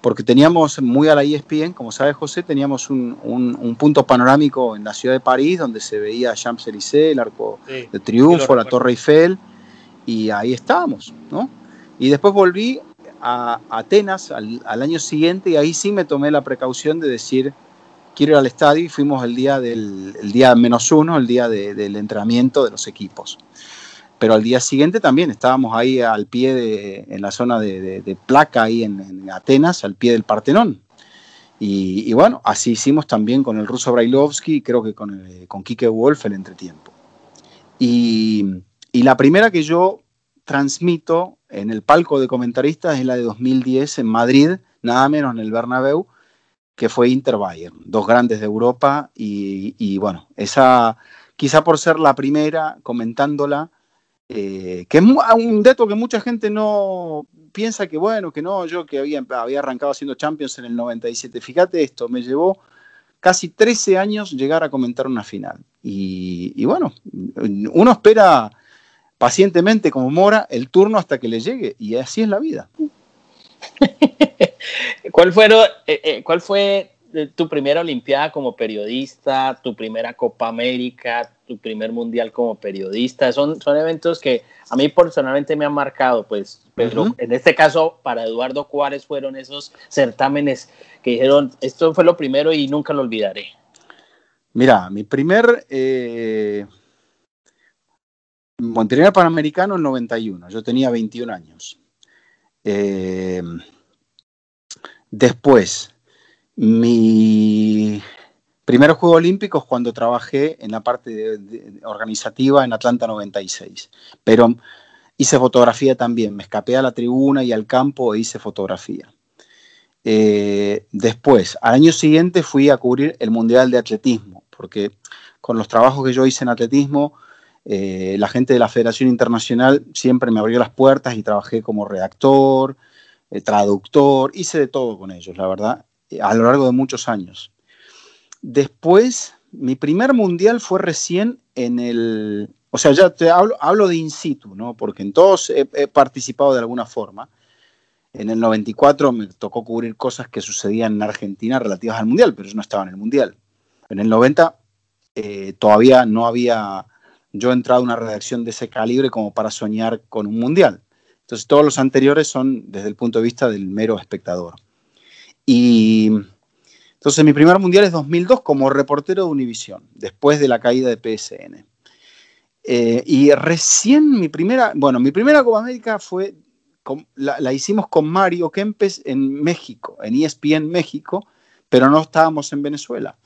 C: porque teníamos muy a la ESPN, como sabe José, teníamos un, punto panorámico en la ciudad de París donde se veía Champs-Élysées, el Arco de Triunfo, la Torre Eiffel, y ahí estábamos, ¿no? Y después volví a Atenas al, año siguiente y ahí sí me tomé la precaución de decir, quiero ir al estadio y fuimos el día, del, día menos uno, el día del entrenamiento de los equipos. Pero al día siguiente también estábamos ahí al pie de, en la zona de, placa, ahí en, Atenas, al pie del Partenón. Y, bueno, así hicimos también con el ruso Brailovsky y creo que con, el, con Kike Wolf el entretiempo. Y, y la primera que yo transmito en el palco de comentaristas es la de 2010 en Madrid, nada menos en el Bernabéu, que fue Inter Bayern, dos grandes de Europa y, bueno, esa quizá por ser la primera comentándola, eh, que es un dato que mucha gente no piensa que bueno, que no, yo que había, había arrancado haciendo Champions en el 97, fíjate esto, me llevó casi 13 años llegar a comentar una final. Y, bueno, uno espera pacientemente como Mora el turno hasta que le llegue y así es la vida. <laughs>
B: ¿Cuál, eh, eh, ¿Cuál fue eh, tu primera Olimpiada como periodista, tu primera Copa América, tu primer Mundial como periodista? Son, son eventos que a mí personalmente me han marcado, pues, pero en este caso para Eduardo Juárez fueron esos certámenes que dijeron, esto fue lo primero y nunca lo olvidaré.
C: Mira, mi primer eh, Montenegro Panamericano en 91, yo tenía 21 años. Eh, después, mi primer Juego Olímpicos cuando trabajé en la parte organizativa en Atlanta 96. Pero hice fotografía también, me escapé a la tribuna y al campo e hice fotografía. Eh, después, al año siguiente fui a cubrir el Mundial de Atletismo, porque con los trabajos que yo hice en atletismo, eh, la gente de la Federación Internacional siempre me abrió las puertas y trabajé como redactor, eh, traductor, hice de todo con ellos, la verdad, a lo largo de muchos años. Después, mi primer mundial fue recién en el, o sea, ya te hablo, hablo de in situ, ¿no? Porque en todos he, participado de alguna forma. En el 94 me tocó cubrir cosas que sucedían en Argentina relativas al mundial, pero yo no estaba en el mundial. En el 90 todavía no había yo he entrado a una redacción de ese calibre como para soñar con un mundial. Entonces todos los anteriores son desde el punto de vista del mero espectador. Y entonces mi primer mundial es 2002 como reportero de Univisión, después de la caída de PSN. Eh, y recién mi primera, bueno, mi primera Copa América fue, la, la, hicimos con Mario Kempes en México, en ESPN México, pero no estábamos en Venezuela.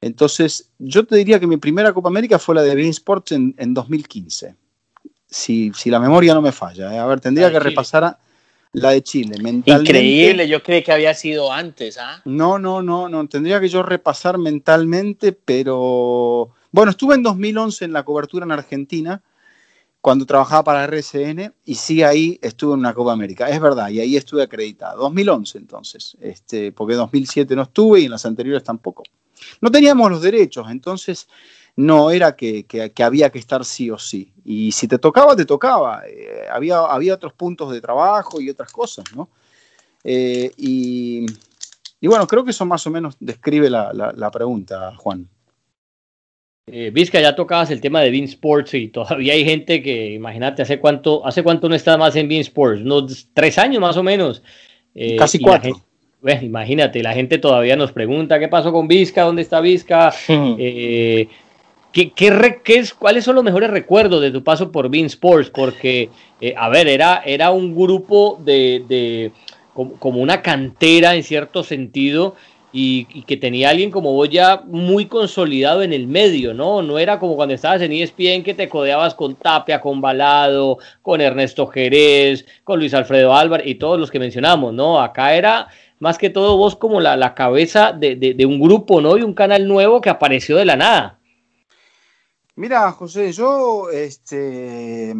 C: Entonces, yo te diría que mi primera Copa América fue la de Bein Sports en, 2015. Si, la memoria no me falla. ¿eh? A ver, tendría que repasar la de Chile.
B: Increíble, yo creí que había sido antes. ¿ah?
C: No, no, no, no. Tendría que yo repasar mentalmente, pero. Bueno, estuve en 2011 en la cobertura en Argentina cuando trabajaba para RCN y sí ahí estuve en una Copa América. Es verdad, y ahí estuve acreditado. 2011 entonces, este, porque 2007 no estuve y en las anteriores tampoco. No teníamos los derechos, entonces no era que, había que estar sí o sí. Y si te tocaba, te tocaba. Eh, había, había otros puntos de trabajo y otras cosas, ¿no? Eh, y, bueno, creo que eso más o menos describe la, pregunta, Juan.
A: Eh, Vizca, ya tocabas el tema de Bean Sports y todavía hay gente que, imagínate, ¿hace cuánto, hace cuánto no está más en Bean Sports? Unos tres años más o menos.
C: Casi cuatro
A: imagínate, la gente todavía nos pregunta qué pasó con Vizca, dónde está Vizca, <laughs> eh, ¿qué, es, cuáles son los mejores recuerdos de tu paso por Bean Sports, porque, eh, a ver, era, era un grupo de, como, una cantera en cierto sentido, y, que tenía alguien como vos ya muy consolidado en el medio, ¿no? No era como cuando estabas en ESPN que te codeabas con Tapia, con Balado, con Ernesto Jerez, con Luis Alfredo Álvarez y todos los que mencionamos, ¿no? Acá era más que todo vos como la, cabeza de, un grupo, ¿no? Y un canal nuevo que apareció de la nada.
C: Mira, José, yo este,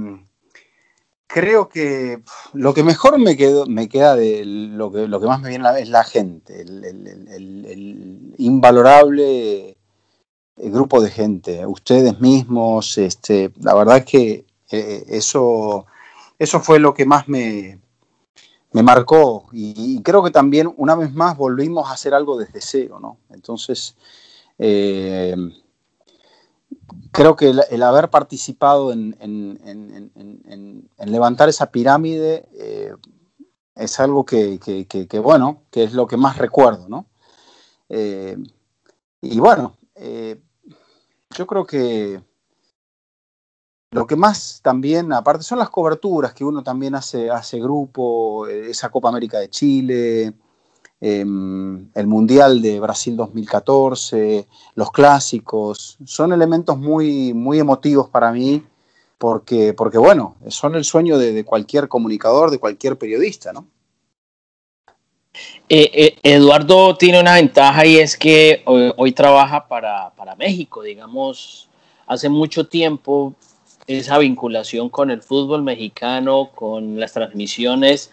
C: creo que lo que mejor me, quedo, me queda de lo que, más me viene es la gente, el, invalorable grupo de gente, ustedes mismos, este, la verdad es que eh, eso, eso fue lo que más me, me marcó y, creo que también una vez más volvimos a hacer algo desde cero, ¿no? Entonces, eh, creo que el, haber participado en, levantar esa pirámide eh, es algo que, bueno, que es lo que más recuerdo, ¿no? Eh, y bueno, yo creo que lo que más también, aparte, son las coberturas que uno también hace, hace grupo, esa Copa América de Chile, em, el Mundial de Brasil 2014, los clásicos, son elementos muy, muy emotivos para mí porque, porque bueno, son el sueño de, cualquier comunicador, de cualquier periodista, ¿no?
B: Eh, eh, Eduardo tiene una ventaja y es que hoy, trabaja para, para, México, digamos, hace mucho tiempo esa vinculación con el fútbol mexicano, con las transmisiones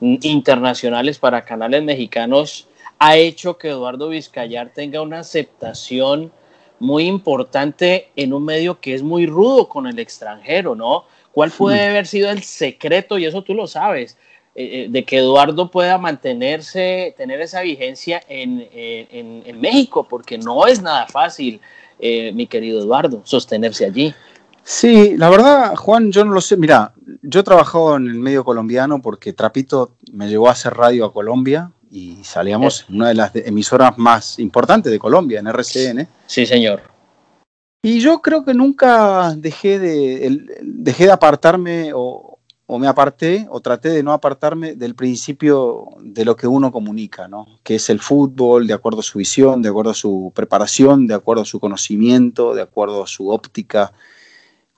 B: internacionales para canales mexicanos, ha hecho que Eduardo Vizcayar tenga una aceptación muy importante en un medio que es muy rudo con el extranjero, ¿no? ¿Cuál puede haber sido el secreto, y eso tú lo sabes, eh, eh, de que Eduardo pueda mantenerse, tener esa vigencia en, México? Porque no es nada fácil, eh, mi querido Eduardo, sostenerse allí.
C: Sí, la verdad, Juan, yo no lo sé. Mira, yo he trabajado en el medio colombiano porque Trapito me llevó a hacer radio a Colombia y salíamos en una de las emisoras más importantes de Colombia, en RCN.
B: Sí, señor.
C: Y yo creo que nunca dejé de, dejé de apartarme o, o, me aparté o traté de no apartarme del principio de lo que uno comunica, ¿no? que es el fútbol, de acuerdo a su visión, de acuerdo a su preparación, de acuerdo a su conocimiento, de acuerdo a su óptica,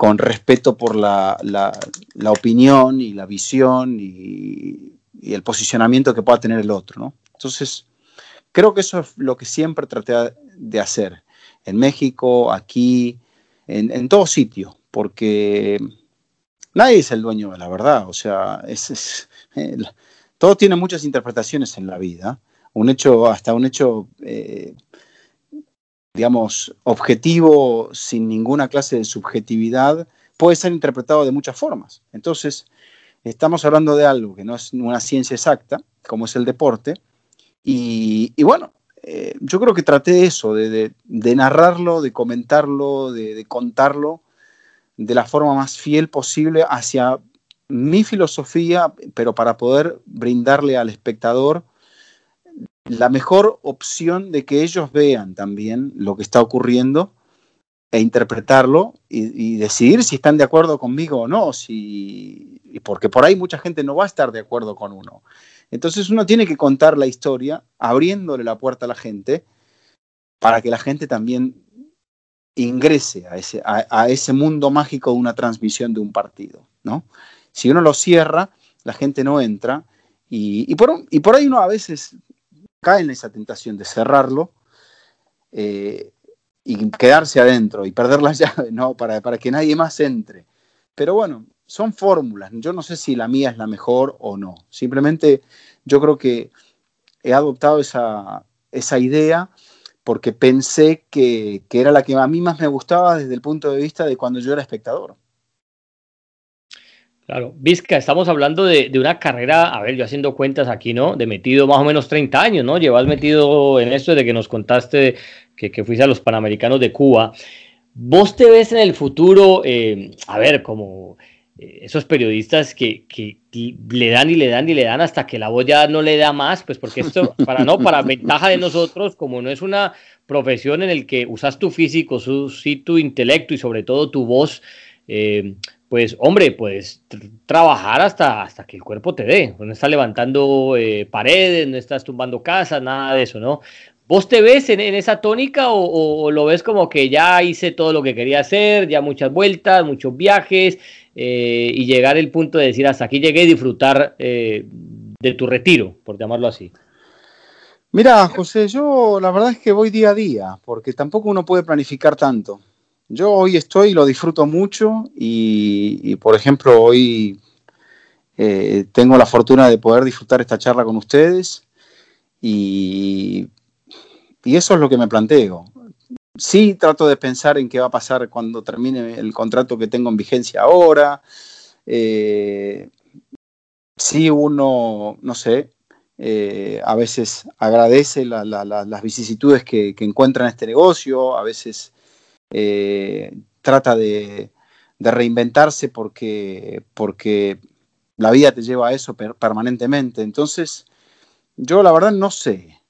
C: con respeto por la, la, opinión y la visión y, el posicionamiento que pueda tener el otro. ¿no? Entonces, creo que eso es lo que siempre traté de hacer, en México, aquí, en, en todo sitio, porque nadie es el dueño de la verdad, o sea, es, todo tiene muchas interpretaciones en la vida, un hecho, hasta un hecho, eh, digamos, objetivo, sin ninguna clase de subjetividad, puede ser interpretado de muchas formas. Entonces, Estamos hablando de algo que no es una ciencia exacta, como es el deporte, y, bueno, eh, yo creo que traté eso, de, narrarlo, de comentarlo, de, contarlo de la forma más fiel posible hacia mi filosofía, pero para poder brindarle al espectador la mejor opción de que ellos vean también lo que está ocurriendo e interpretarlo y, decidir si están de acuerdo conmigo o no, si, porque por ahí mucha gente no va a estar de acuerdo con uno. Entonces uno tiene que contar la historia abriéndole la puerta a la gente para que la gente también ingrese a ese, a, ese mundo mágico de una transmisión de un partido. ¿no? Si uno lo cierra, la gente no entra y, por, y por ahí uno a veces cae en esa tentación de cerrarlo. Eh, y quedarse adentro y perder la <laughs> llave, ¿no? Para, para que nadie más entre. Pero bueno, son fórmulas. Yo no sé si la mía es la mejor o no. Simplemente yo creo que he adoptado esa, esa idea porque pensé que, que, era la que a mí más me gustaba desde el punto de vista de cuando yo era espectador.
A: Claro, Vizca, estamos hablando de, de, una carrera, a ver, yo haciendo cuentas aquí, ¿no? De metido más o menos 30 años, ¿no? Llevas metido en esto desde que nos contaste que, fuiste a los Panamericanos de Cuba. ¿Vos te ves en el futuro, eh, a ver, como eh, esos periodistas que, le dan y le dan y le dan hasta que la voz ya no le da más, pues porque esto, <laughs> para no, para ventaja de nosotros, como no es una profesión en el que usas tu físico, su, sí tu intelecto y sobre todo tu voz, eh, pues hombre, pues trabajar hasta, hasta que el cuerpo te dé. No estás levantando paredes, no estás tumbando casas, nada de eso, ¿no? ¿Vos te ves en, esa tónica o, lo ves como que ya hice todo lo que quería hacer, ya muchas vueltas, muchos viajes eh, y llegar al punto de decir hasta aquí llegué y disfrutar eh, de tu retiro, por llamarlo así?
C: Mira, José, yo la verdad es que voy día a día, porque tampoco uno puede planificar tanto. Yo hoy estoy y lo disfruto mucho y, por ejemplo, hoy eh, tengo la fortuna de poder disfrutar esta charla con ustedes y y eso es lo que me planteo. Sí trato de pensar en qué va a pasar cuando termine el contrato que tengo en vigencia ahora. Eh, sí uno, no sé, eh, a veces agradece las vicisitudes que, encuentra en este negocio, a veces eh, trata de, reinventarse porque, porque la vida te lleva a eso permanentemente. Entonces, yo la verdad no sé,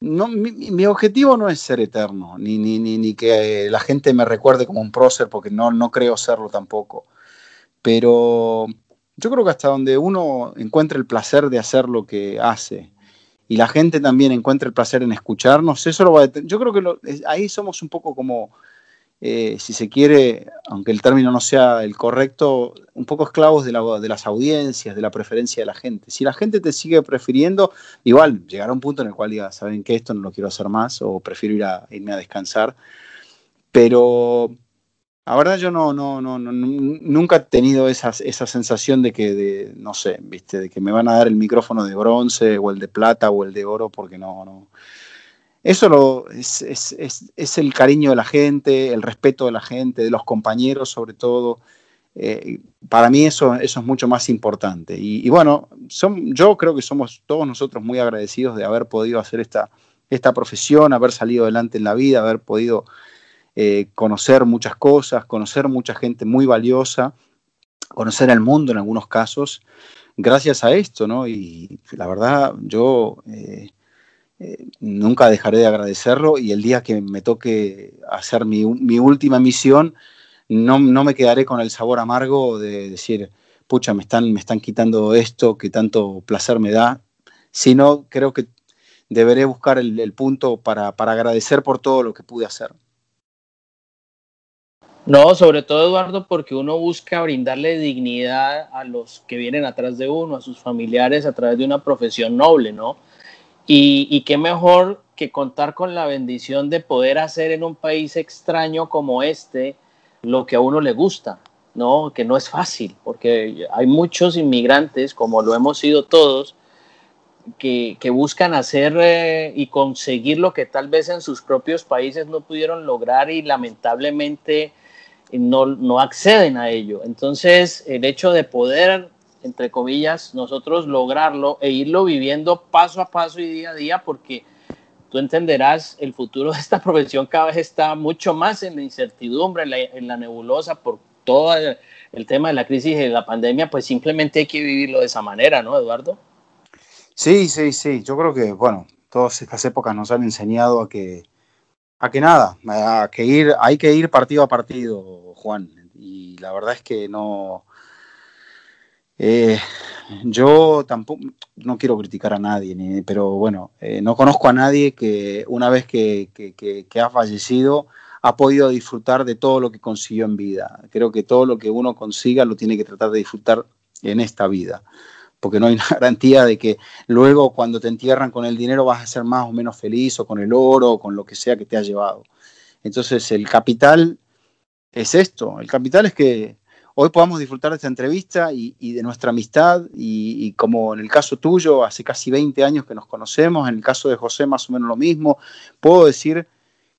C: no, mi, objetivo no es ser eterno, ni, ni, ni, que la gente me recuerde como un prócer, porque no, no creo serlo tampoco. Pero yo creo que hasta donde uno encuentre el placer de hacer lo que hace y la gente también encuentra el placer en escucharnos, eso lo va a Yo creo que ahí somos un poco como, eh, si se quiere, aunque el término no sea el correcto, un poco esclavos de, las audiencias, de la preferencia de la gente. Si la gente te sigue prefiriendo, igual llegará un punto en el cual diga, saben que esto no lo quiero hacer más o prefiero irme a descansar. Pero la verdad yo no, no, no, nunca he tenido esa, esa sensación de que, no sé, viste, de que me van a dar el micrófono de bronce o el de plata o el de oro, porque no, no. Eso lo, es, es, es, es el cariño de la gente, el respeto de la gente, de los compañeros sobre todo. Eh, para mí eso, eso es mucho más importante. Y, bueno, son, yo creo que somos todos nosotros muy agradecidos de haber podido hacer esta, esta profesión, haber salido adelante en la vida, haber podido eh, conocer muchas cosas, conocer mucha gente muy valiosa, conocer el mundo en algunos casos, gracias a esto, ¿no? Y la verdad, yo eh, eh, nunca dejaré de agradecerlo y el día que me toque hacer mi, última misión, no, no, me quedaré con el sabor amargo de decir, pucha, me están, me están quitando esto que tanto placer me da, sino creo que deberé buscar el, punto para agradecer por todo lo que pude hacer.
B: No, sobre todo Eduardo, porque uno busca brindarle dignidad a los que vienen atrás de uno, a sus familiares, a través de una profesión noble, ¿no? Y, qué mejor que contar con la bendición de poder hacer en un país extraño como este lo que a uno le gusta, ¿no? Que no es fácil, porque hay muchos inmigrantes, como lo hemos sido todos, que, que buscan hacer eh, y conseguir lo que tal vez en sus propios países no pudieron lograr y lamentablemente no, no acceden a ello. Entonces, el hecho de poder, entre comillas, nosotros lograrlo e irlo viviendo paso a paso y día a día, porque tú entenderás, el futuro de esta <laughs> profesión cada vez está mucho más en la incertidumbre, en la, nebulosa, por todo el, el, tema de la crisis y de la pandemia, pues simplemente hay que vivirlo de esa manera, ¿no, Eduardo?
C: Sí, sí, sí. Yo creo que, bueno, todas estas épocas nos han enseñado a que a que nada, a que ir, hay que ir partido a partido, Juan. Y la verdad es que no. Eh, yo tampoco, no quiero criticar a nadie, pero bueno, eh, no conozco a nadie que una vez que, ha fallecido ha podido disfrutar de todo lo que consiguió en vida. Creo que todo lo que uno consiga lo tiene que tratar de disfrutar en esta vida porque no hay <laughs> una garantía de que luego cuando te entierran con el dinero vas a ser más o menos feliz o con el oro o con lo que sea que te ha llevado. Entonces el capital es esto, el capital es que hoy podamos disfrutar de esta entrevista y, de nuestra amistad y, como en el caso tuyo, hace casi 20 años que nos conocemos, en el caso de José más o menos lo mismo, puedo decir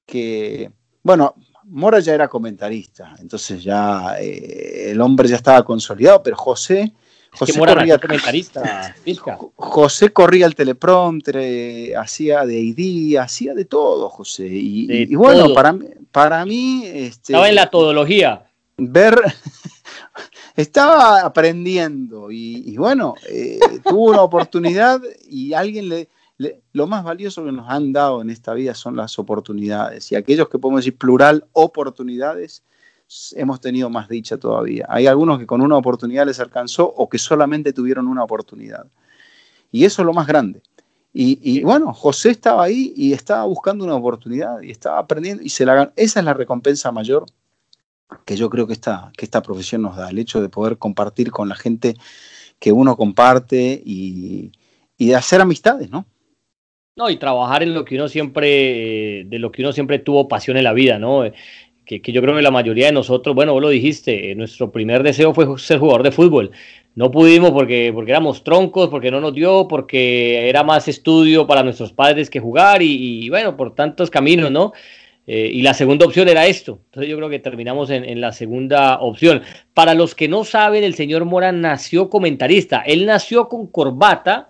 C: que, bueno, Mora ya era comentarista, entonces ya eh, el hombre ya estaba consolidado, pero José José corría, <laughs> José corría el teleprompter, eh, hacía de ID, hacía de todo, José. Y, bueno, para, para mí... Este,
A: estaba en la todología.
C: Ver... estaba aprendiendo y, bueno, eh, tuvo una oportunidad y alguien le, Lo más valioso que nos han dado en esta vida son las oportunidades y aquellos que podemos decir plural oportunidades hemos tenido más dicha todavía. Hay algunos que con una oportunidad les alcanzó o que solamente tuvieron una oportunidad. Y eso es lo más grande. Y, bueno, José estaba ahí y estaba buscando una oportunidad y estaba aprendiendo y se la Esa es la recompensa mayor que yo creo que esta, que esta profesión nos da, el hecho de poder compartir con la gente que uno comparte y, y de hacer amistades, ¿no?
A: No, y trabajar en lo que uno siempre, de lo que uno siempre tuvo pasión en la vida, ¿no? que, yo creo que la mayoría de nosotros, bueno, vos lo dijiste, eh, nuestro primer deseo fue ser jugador de fútbol. No pudimos porque, porque éramos troncos, porque no nos dio, porque era más estudio para nuestros padres que jugar y, bueno, por tantos caminos, ¿no? Eh, y la segunda opción era esto. Entonces yo creo que terminamos en, en, la segunda opción. Para los que no saben, el señor Mora nació comentarista. Él nació con corbata,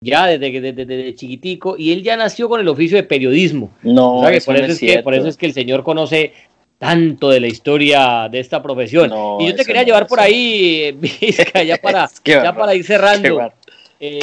A: ya desde, desde, desde, chiquitico, y él ya nació con el oficio de periodismo.
B: No,
A: por, eso es que, por eso es que el señor conoce tanto de la historia de esta profesión. y yo te quería llevar por ahí, <laughs> Vizca, ya <laughs> para, ya para ir cerrando. Eh,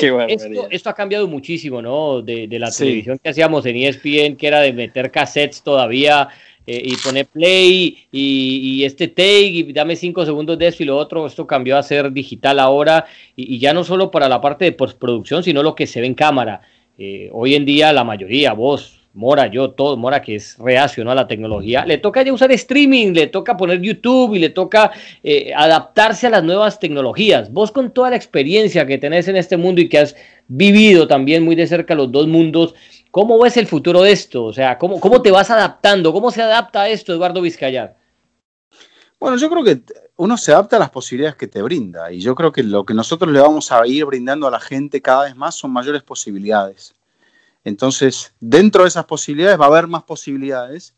A: esto, ha cambiado muchísimo, ¿no? De, la televisión que hacíamos en ESPN, que era de meter cassettes todavía eh, y poner play y, este take y dame cinco segundos de esto y lo otro. Esto cambió a ser digital ahora y, y ya no solo para la parte de postproducción, sino lo que se ve en cámara. eh, hoy en día la mayoría, vos, Mora, yo, todo, Mora que es reacio a la tecnología, le toca ya usar streaming, le toca poner YouTube y le toca eh, adaptarse a las nuevas tecnologías. Vos con toda la experiencia que tenés en este mundo y que has vivido también muy de cerca los dos mundos, ¿cómo ves el futuro de esto? O sea, ¿cómo, cómo te vas adaptando? ¿Cómo se adapta a esto, Eduardo Vizcayar?
C: Bueno, yo creo que uno se adapta a las posibilidades que te brinda y yo creo que lo que nosotros le vamos a ir brindando a la gente cada vez más son mayores posibilidades. Entonces, dentro de esas posibilidades va a haber más posibilidades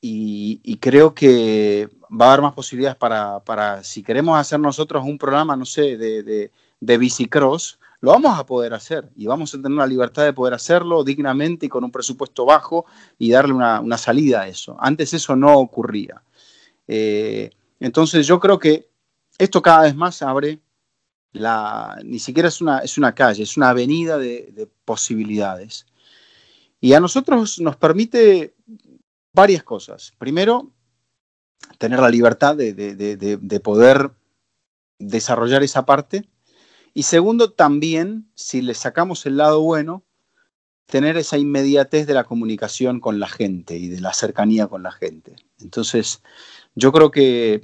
C: y, creo que va a haber más posibilidades para, si queremos hacer nosotros un programa, no sé, de, de, de bicicross, lo vamos a poder hacer y vamos a tener la libertad de poder hacerlo dignamente y con un presupuesto bajo y darle una, salida a eso. Antes eso no ocurría. Eh, entonces yo creo que esto cada vez más abre la, ni siquiera es una, es una calle, es una avenida de, posibilidades. Y a nosotros nos permite varias cosas. Primero, tener la libertad de, poder desarrollar esa parte. Y segundo, también, si le sacamos el lado bueno, tener esa inmediatez de la comunicación con la gente y de la cercanía con la gente. Entonces, yo creo que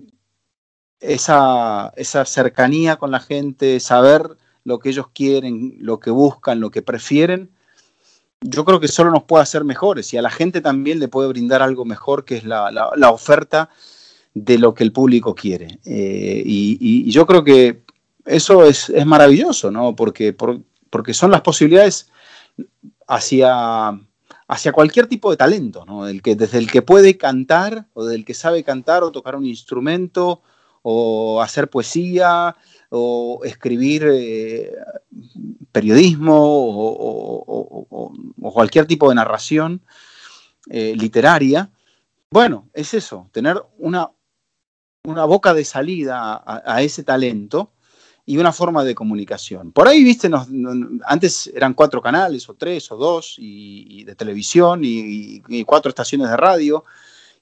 C: esa, esa cercanía con la gente, saber lo que ellos quieren, lo que buscan, lo que prefieren, yo creo que solo nos puede hacer mejores y a la gente también le puede brindar algo mejor que es la, la, oferta de lo que el público quiere. Eh, y, yo creo que eso es, es maravilloso, ¿no? Porque, porque son las posibilidades hacia, hacia cualquier tipo de talento, ¿no? que, desde el que puede cantar o del que sabe cantar o tocar un instrumento o hacer poesía, o escribir eh, periodismo o, cualquier tipo de narración eh, literaria. Bueno, es eso, tener una, una boca de salida a, ese talento y una forma de comunicación. Por ahí, viste, antes eran cuatro canales o tres o dos y, de televisión y cuatro estaciones de radio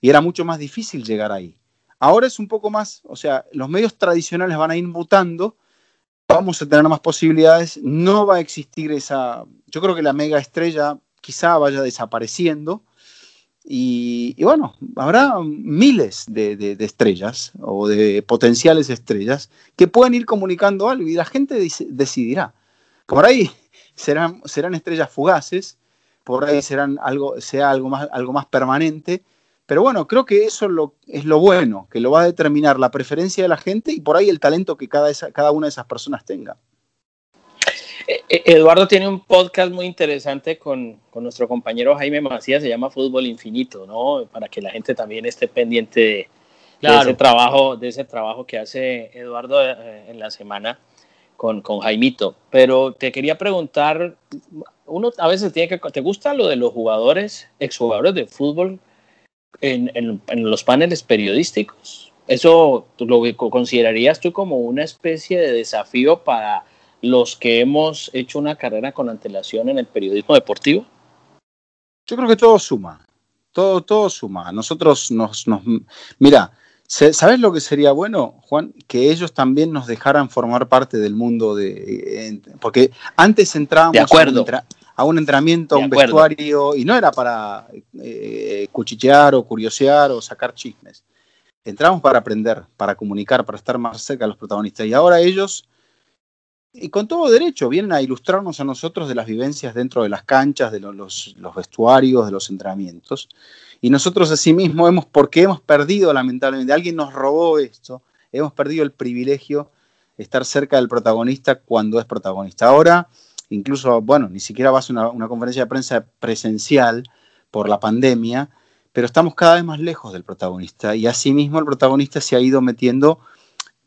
C: y era mucho más difícil llegar ahí. Ahora es un poco más, o sea, los medios tradicionales van a ir mutando, vamos a tener más posibilidades, no va a existir esa, yo creo que la mega estrella quizá vaya desapareciendo y, bueno, habrá miles de, estrellas o de potenciales estrellas que pueden ir comunicando algo y la gente decidirá. Por ahí serán, serán estrellas fugaces, por ahí serán algo, sea algo más, algo más permanente pero bueno, creo que eso es lo, bueno, que lo va a determinar la preferencia de la gente y por ahí el talento que cada, cada una de esas personas tenga.
B: Eh, eh, Eduardo tiene un podcast muy interesante con, nuestro compañero Jaime Macías, se llama Fútbol Infinito, ¿no? Para que la gente también esté pendiente de, ese, trabajo, de ese trabajo que hace Eduardo eh, en la semana con, con Jaimito. Pero te quería preguntar, uno a veces tiene que, ¿te gusta lo de los jugadores, exjugadores de fútbol? En, los paneles periodísticos. ¿Eso lo considerarías tú como una especie de desafío para los que hemos hecho una carrera con antelación en el periodismo deportivo?
C: Yo creo que todo suma, todo, todo suma. Nosotros nos, nos mira, ¿sabes lo que sería bueno, Juan? Que ellos también nos dejaran formar parte del mundo de, porque antes entrábamos
B: de acuerdo
C: a un entrenamiento, a un vestuario, y no era para eh, cuchichear o curiosear o sacar chismes. Entramos para aprender, para comunicar, para estar más cerca de los protagonistas. Y ahora ellos, y con todo derecho, vienen a ilustrarnos a nosotros de las vivencias dentro de las canchas, de los, vestuarios, de los entrenamientos. Y nosotros asimismo hemos, porque hemos perdido lamentablemente, alguien nos robó esto, hemos perdido el privilegio de estar cerca del protagonista cuando es protagonista. Ahora incluso, bueno, ni siquiera va a ser una, conferencia de prensa presencial por la pandemia, pero estamos cada vez más lejos del protagonista y asimismo el protagonista se ha ido metiendo,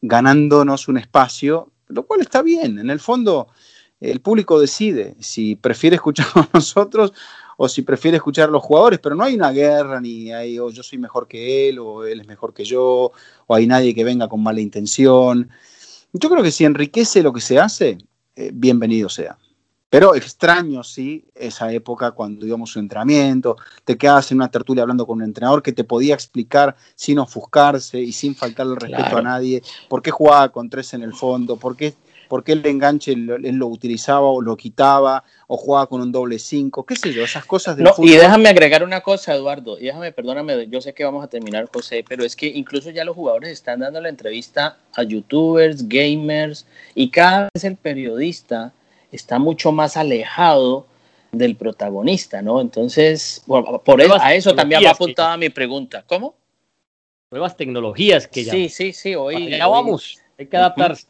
C: ganándonos un espacio, lo cual está bien. En el fondo, el público decide si prefiere escuchar a nosotros o si prefiere escuchar a los jugadores, pero no hay una guerra, ni hay, o yo soy mejor que él, o él es mejor que yo, o hay nadie que venga con mala intención. Yo creo que si enriquece lo que se hace, eh, bienvenido sea. Pero extraño, sí, esa época cuando íbamos a un entrenamiento, te quedabas en una tertulia hablando con un entrenador que te podía explicar sin ofuscarse y sin faltarle el respeto a nadie por qué jugaba con tres en el fondo, por qué por qué el enganche él, lo utilizaba o lo quitaba o jugaba con un doble 5, qué sé yo, esas cosas
B: del no, Y déjame agregar una cosa, Eduardo, y déjame, perdóname, yo sé que vamos a terminar, José, pero es que incluso ya los jugadores están dando la entrevista a youtubers, gamers, y cada vez el periodista está mucho más alejado del protagonista, ¿no? Entonces, por, eso, a eso también va apuntada mi pregunta. ¿Cómo?
A: Nuevas tecnologías que ya.
B: Sí, sí, sí, hoy.
A: Ya vamos, hay que adaptarse.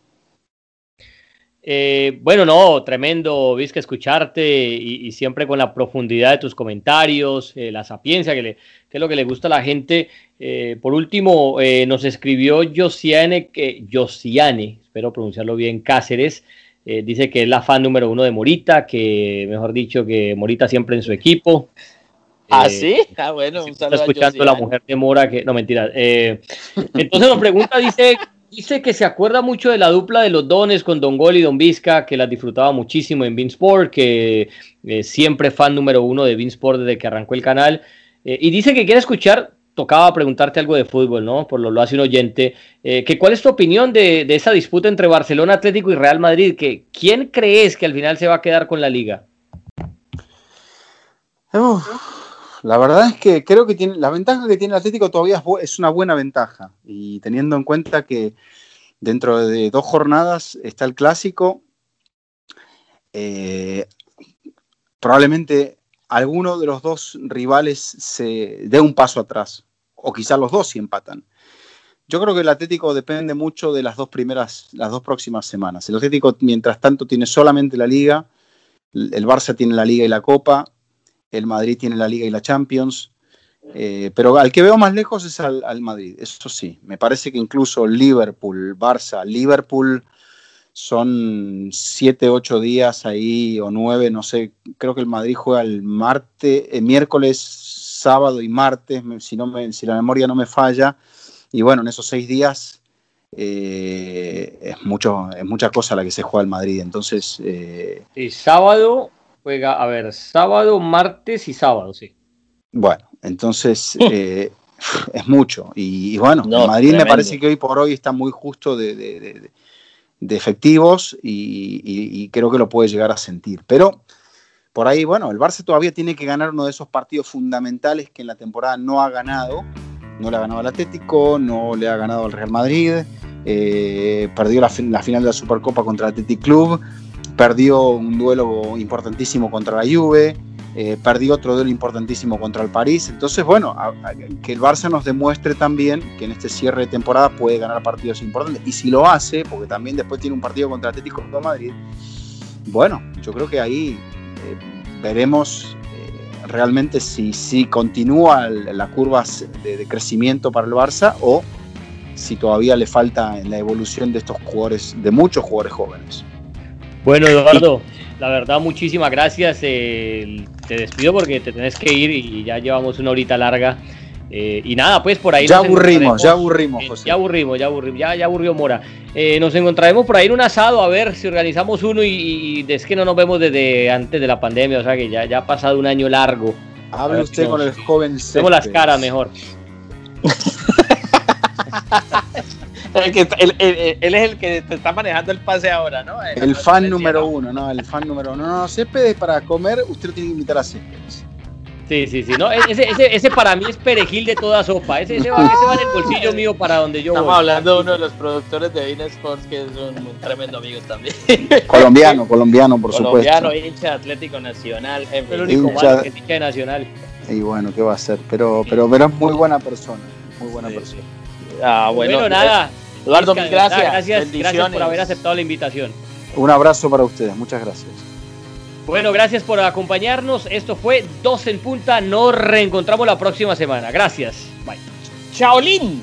A: Eh, bueno, no, tremendo, Vizca, escucharte y, siempre con la profundidad de tus comentarios, eh, la sapiencia, que, le, que, es lo que le gusta a la gente. Eh, por último, nos escribió Josiane, que, Josiane, espero pronunciarlo bien, Cáceres, eh, dice que es la fan número uno de Morita, que mejor dicho, que Morita siempre en su equipo.
B: ¿Ah, eh, sí? Ah, bueno,
A: un saludo Está escuchando la mujer de Mora, que no, mentira. Eh, entonces nos pregunta, dice, dice que se acuerda mucho de la dupla de los Dones con Don Gol y Don Vizca, que las disfrutaba muchísimo en Beansport, que siempre fan número uno de Beansport desde que arrancó el canal. y dice que quiere escuchar tocaba preguntarte algo de fútbol, ¿no? Por lo, lo hace un oyente. Eh, ¿Cuál es tu opinión de, esa disputa entre Barcelona Atlético y Real Madrid? Que, ¿Quién crees que al final se va a quedar con la liga?
C: la verdad es que creo que tiene, la ventaja que tiene el Atlético todavía es, una buena ventaja. Y teniendo en cuenta que dentro de dos jornadas está el clásico, eh, probablemente alguno de los dos rivales se dé un paso atrás o quizás los dos si empatan. Yo creo que el Atlético depende mucho de las dos primeras, las dos próximas semanas. El Atlético, mientras tanto, tiene solamente la Liga, el Barça tiene la Liga y la Copa, el Madrid tiene la Liga y la Champions, eh, pero al que veo más lejos es al, Madrid, eso sí. Me parece que incluso Liverpool, Barça, Liverpool son siete, ocho días ahí o nueve, no sé. Creo que el Madrid juega el martes, el miércoles sábado y martes, si, no si la memoria no me falla. Y bueno, en esos seis días eh, es, mucho, es mucha cosa la que se juega el Madrid. Entonces.
A: Eh, sábado juega, a ver, sábado, martes y sábado, sí.
C: Bueno, entonces <laughs> eh, es mucho. Y, bueno, el Madrid me parece que hoy por hoy está muy justo de, efectivos y, creo que lo puede llegar a sentir. Pero por ahí, bueno, el Barça todavía tiene que ganar uno de esos partidos fundamentales que en la temporada no ha ganado. No le ha ganado al Atlético, no le ha ganado al Real Madrid, eh, perdió la, final de la Supercopa contra el Athletic Club, perdió un duelo importantísimo contra la Juve, eh, perdió otro duelo importantísimo contra el París. Entonces, bueno, que el Barça nos demuestre también que en este cierre de temporada puede ganar partidos importantes. Y si lo hace, porque también después tiene un partido contra el Atlético de Madrid, bueno, yo creo que ahí eh, veremos eh, realmente si, si continúa la curva de, crecimiento para el Barça o si todavía le falta en la evolución de estos jugadores, de muchos jugadores jóvenes.
A: Bueno, Eduardo, la verdad, muchísimas gracias. te despido porque te tenés que ir y ya llevamos una horita larga. Eh, y nada, pues por ahí.
C: Ya aburrimos, ya aburrimos,
A: José. Ya aburrimos, ya aburrimos, ya, ya aburrió Mora. Eh, nos encontraremos por ahí en un asado a ver si organizamos uno y, es que no nos vemos desde antes de la pandemia, o sea que ya, ya ha pasado un año largo.
C: Hable usted con el joven
A: Vemos las caras mejor. <laughs>
B: él, es el que te está manejando el pase ahora, ¿no?
C: El, fan número uno, ¿no? El fan número uno. No, no, Céspedes para comer, usted lo tiene que invitar a Céspedes.
A: Sí, sí, sí. No, ese, ese, ese, para mí es perejil de toda sopa. Ese, ese, va, ese va en el bolsillo mío para donde yo
B: Estamos hablando de uno de los productores de Bean Sports, que es un, tremendo amigo también. <laughs>
C: Colombiano, colombiano, por supuesto.
B: Colombiano, hincha Atlético Nacional.
A: El único hincha, que hincha de Nacional.
C: Y bueno, ¿qué va a hacer? Pero, pero, pero es muy buena persona. Muy buena persona.
A: Ah, bueno. Bueno, nada. Eduardo, mil gracias. Gracias, gracias por haber aceptado la invitación.
C: Un abrazo para ustedes. Muchas gracias.
A: Bueno, gracias por acompañarnos. Esto fue Dos en Punta. Nos reencontramos la próxima semana. Gracias. Bye.
B: Chaolín.